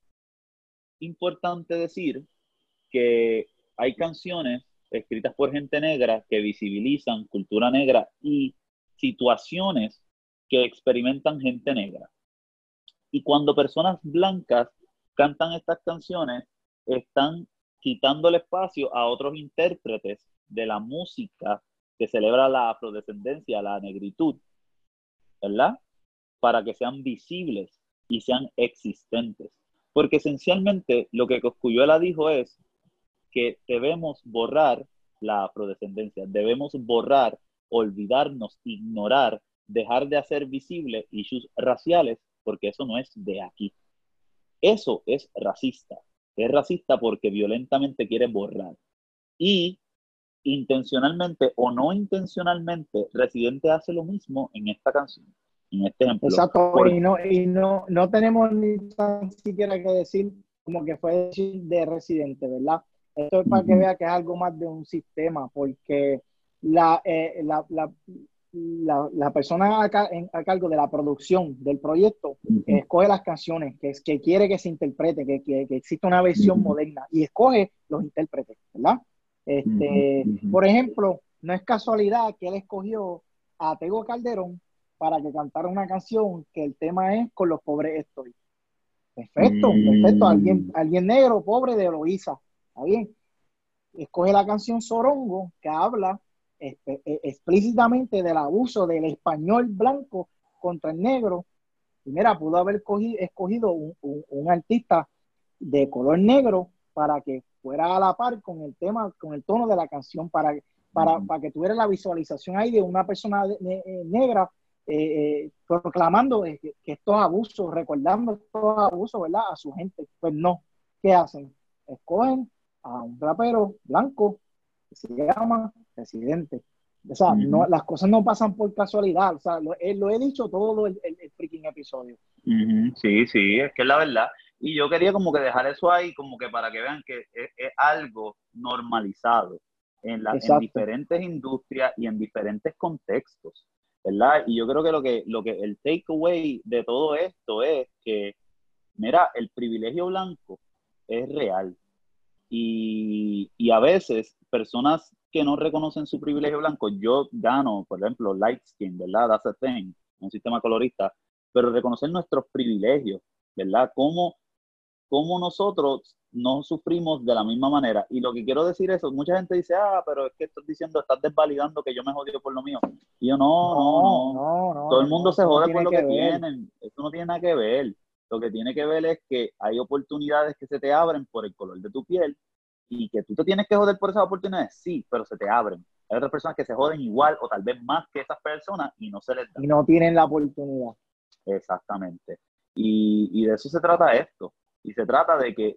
importante decir que hay canciones escritas por gente negra que visibilizan cultura negra y situaciones que experimentan gente negra. Y cuando personas blancas cantan estas canciones, están quitando el espacio a otros intérpretes de la música que celebra la afrodescendencia, la negritud, ¿verdad? Para que sean visibles y sean existentes. Porque esencialmente lo que Coscuyuela dijo es que debemos borrar la afrodescendencia, debemos borrar, olvidarnos, ignorar, dejar de hacer visibles issues raciales, porque eso no es de aquí. Eso es racista. Es racista porque violentamente quiere borrar. Y intencionalmente o no intencionalmente, Residente hace lo mismo en esta canción, en este ejemplo. Exacto. Por- Y no, y no, no tenemos ni tan siquiera que decir como que fue decir de residente, ¿verdad? Esto es para que vea que es algo más de un sistema, porque la, eh, la, la, la, la persona a, ca- en- a cargo de la producción del proyecto escoge las canciones que, que quiere que se interprete, que, que, que exista una versión moderna y escoge los intérpretes, ¿verdad? Este. Por ejemplo, no es casualidad que él escogió a Tego Calderón para que cantara una canción que el tema es Con los pobres estoy. Perfecto, Mm. perfecto. Alguien, alguien negro, pobre de Eloísa. ¿Está bien? Escoge la canción Sorongo que habla eh, explícitamente del abuso del español blanco contra el negro. Y mira, pudo haber cogi- escogido un, un- un artista de color negro para que fuera a la par con el tema, con el tono de la canción, para, para, para que tuviera la visualización ahí de una persona de- de- eh, negra eh, eh, proclamando eh, que, que estos abusos, recordando estos abusos, ¿verdad? A su gente. Pues no. ¿Qué hacen? Escogen a un rapero blanco que se llama Residente. O sea, no, las cosas no pasan por casualidad. O sea, lo, lo he dicho todo el, el, el freaking episodio. Sí, sí, es que es la verdad. Y yo quería como que dejar eso ahí, como que para que vean que es, es algo normalizado en, la, en diferentes industrias y en diferentes contextos, ¿verdad? Y yo creo que lo que, lo que el takeaway de todo esto es que, mira, el privilegio blanco es real. Y, y a veces personas que no reconocen su privilegio blanco, yo gano, por ejemplo, light skin, ¿verdad? That's a thing, un sistema colorista, pero reconocer nuestros privilegios, ¿verdad? Cómo, cómo nosotros no sufrimos de la misma manera. Y lo que quiero decir es, mucha gente dice, ah, pero es que estás diciendo, estás desvalidando que yo me jodido por lo mío. Y yo, no, no, no, no todo el mundo se jode por lo que, tienen. Esto no tiene nada que ver. Lo que tiene que ver es que hay oportunidades que se te abren por el color de tu piel y que tú te tienes que joder por esas oportunidades, sí, pero se te abren. Hay otras personas que se joden igual o tal vez más que esas personas y no se les da. Y no tienen la oportunidad. Exactamente. Y, y de eso se trata esto. Y se trata de que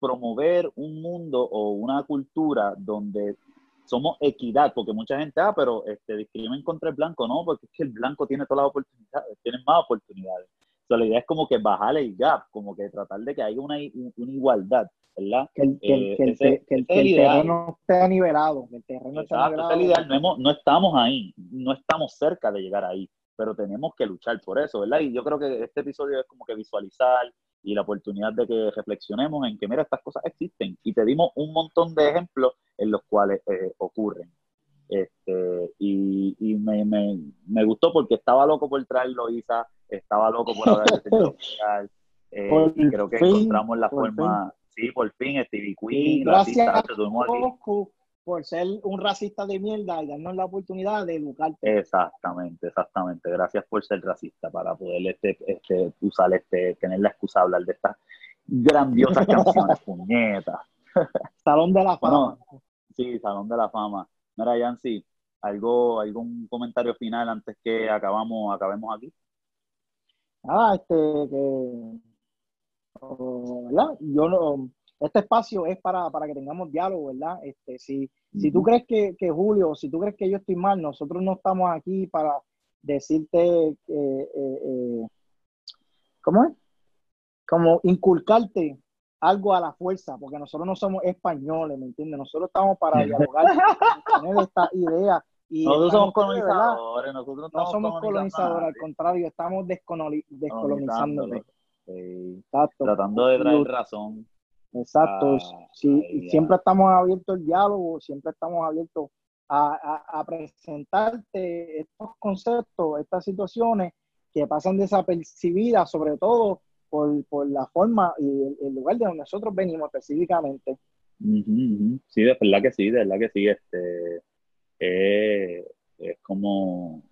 promover un mundo o una cultura donde somos equidad, porque mucha gente, ah, pero este, discrimen contra el blanco, no, porque es que el blanco tiene todas las oportunidades, tiene más oportunidades. La idea es como que bajar el gap, como que tratar de que haya una, una igualdad, ¿verdad? Que el, que, que el, que el terreno esté nivelado. el terreno esté nivelado. Es ideal. No, hemos, no estamos ahí, no estamos cerca de llegar ahí, pero tenemos que luchar por eso, ¿verdad? Y yo creo que este episodio es como que visualizar, y la oportunidad de que reflexionemos en que, mira, estas cosas existen y te dimos un montón de ejemplos en los cuales eh, ocurren. Este, y, y me, me, me, gustó porque estaba loco por traerlo, Isa, estaba loco por de [LAUGHS] este eh, y creo que encontramos la forma, sí, por fin, Stevie Queen, gracias a por ser un racista de mierda y darnos la oportunidad de educarte. Exactamente, exactamente. Gracias por ser racista para poder este, este, usar este, tener la excusa de hablar de estas grandiosas canciones, [LAUGHS] puñetas. Salón de la fama. sí, Salón de la fama. Mira, Yancy, ¿algo, ¿algún comentario final antes que acabamos, acabemos aquí? Ah, este, que, oh, ¿verdad? Yo no, este espacio es para, que tengamos diálogo, ¿verdad? Este, si, si tú crees que, que, Julio, si tú crees que yo estoy mal, nosotros no estamos aquí para decirte, eh, eh, eh, ¿cómo es? Como inculcarte algo a la fuerza, porque nosotros no somos españoles, ¿me entiendes? Nosotros estamos para dialogar, tener esta idea. Y nosotros somos colonizadores, nosotros no somos colonizadores, al contrario, estamos descolonizando. Tratando de traer razón. Exacto. Ah, sí, siempre estamos abiertos al diálogo, siempre estamos abiertos a, presentarte estos conceptos, estas situaciones que pasan desapercibidas, sobre todo por, la forma y el, lugar de donde nosotros venimos específicamente. Sí, de verdad que sí, de verdad que sí. Este, eh, es como,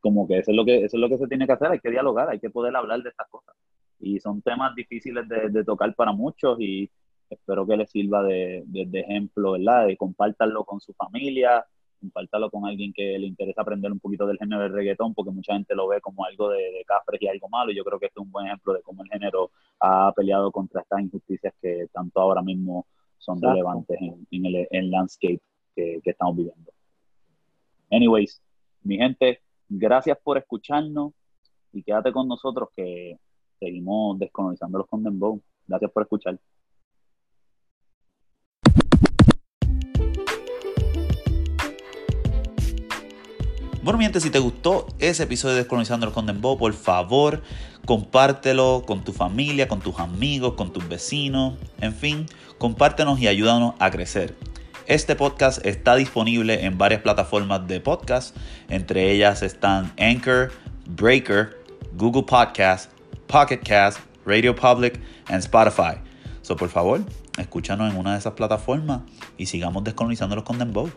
como que eso es lo que eso es lo que se tiene que hacer, hay que dialogar, hay que poder hablar de estas cosas y son temas difíciles de, tocar para muchos y espero que les sirva de, ejemplo, ¿verdad? De compártanlo con su familia, compártalo con alguien que le interesa aprender un poquito del género del reggaetón, porque mucha gente lo ve como algo de, de cafres y algo malo. Y yo creo que este es un buen ejemplo de cómo el género ha peleado contra estas injusticias que tanto ahora mismo son relevantes en, el landscape que, que estamos viviendo. Anyways, mi gente, gracias por escucharnos y quédate con nosotros que seguimos descolonizándolos con Dembow. Gracias por escuchar. Bueno, mi si te gustó ese episodio de Descolonizando con Dembow, por favor, compártelo con tu familia, con tus amigos, con tus vecinos, en fin, compártenos y ayúdanos a crecer. Este podcast está disponible en varias plataformas de podcast, entre ellas están Anchor, Breaker, Google Podcast, Pocket Cast, Radio Public and Spotify. So, por favor, escúchanos en una de esas plataformas y sigamos descolonizándolos con Dembow.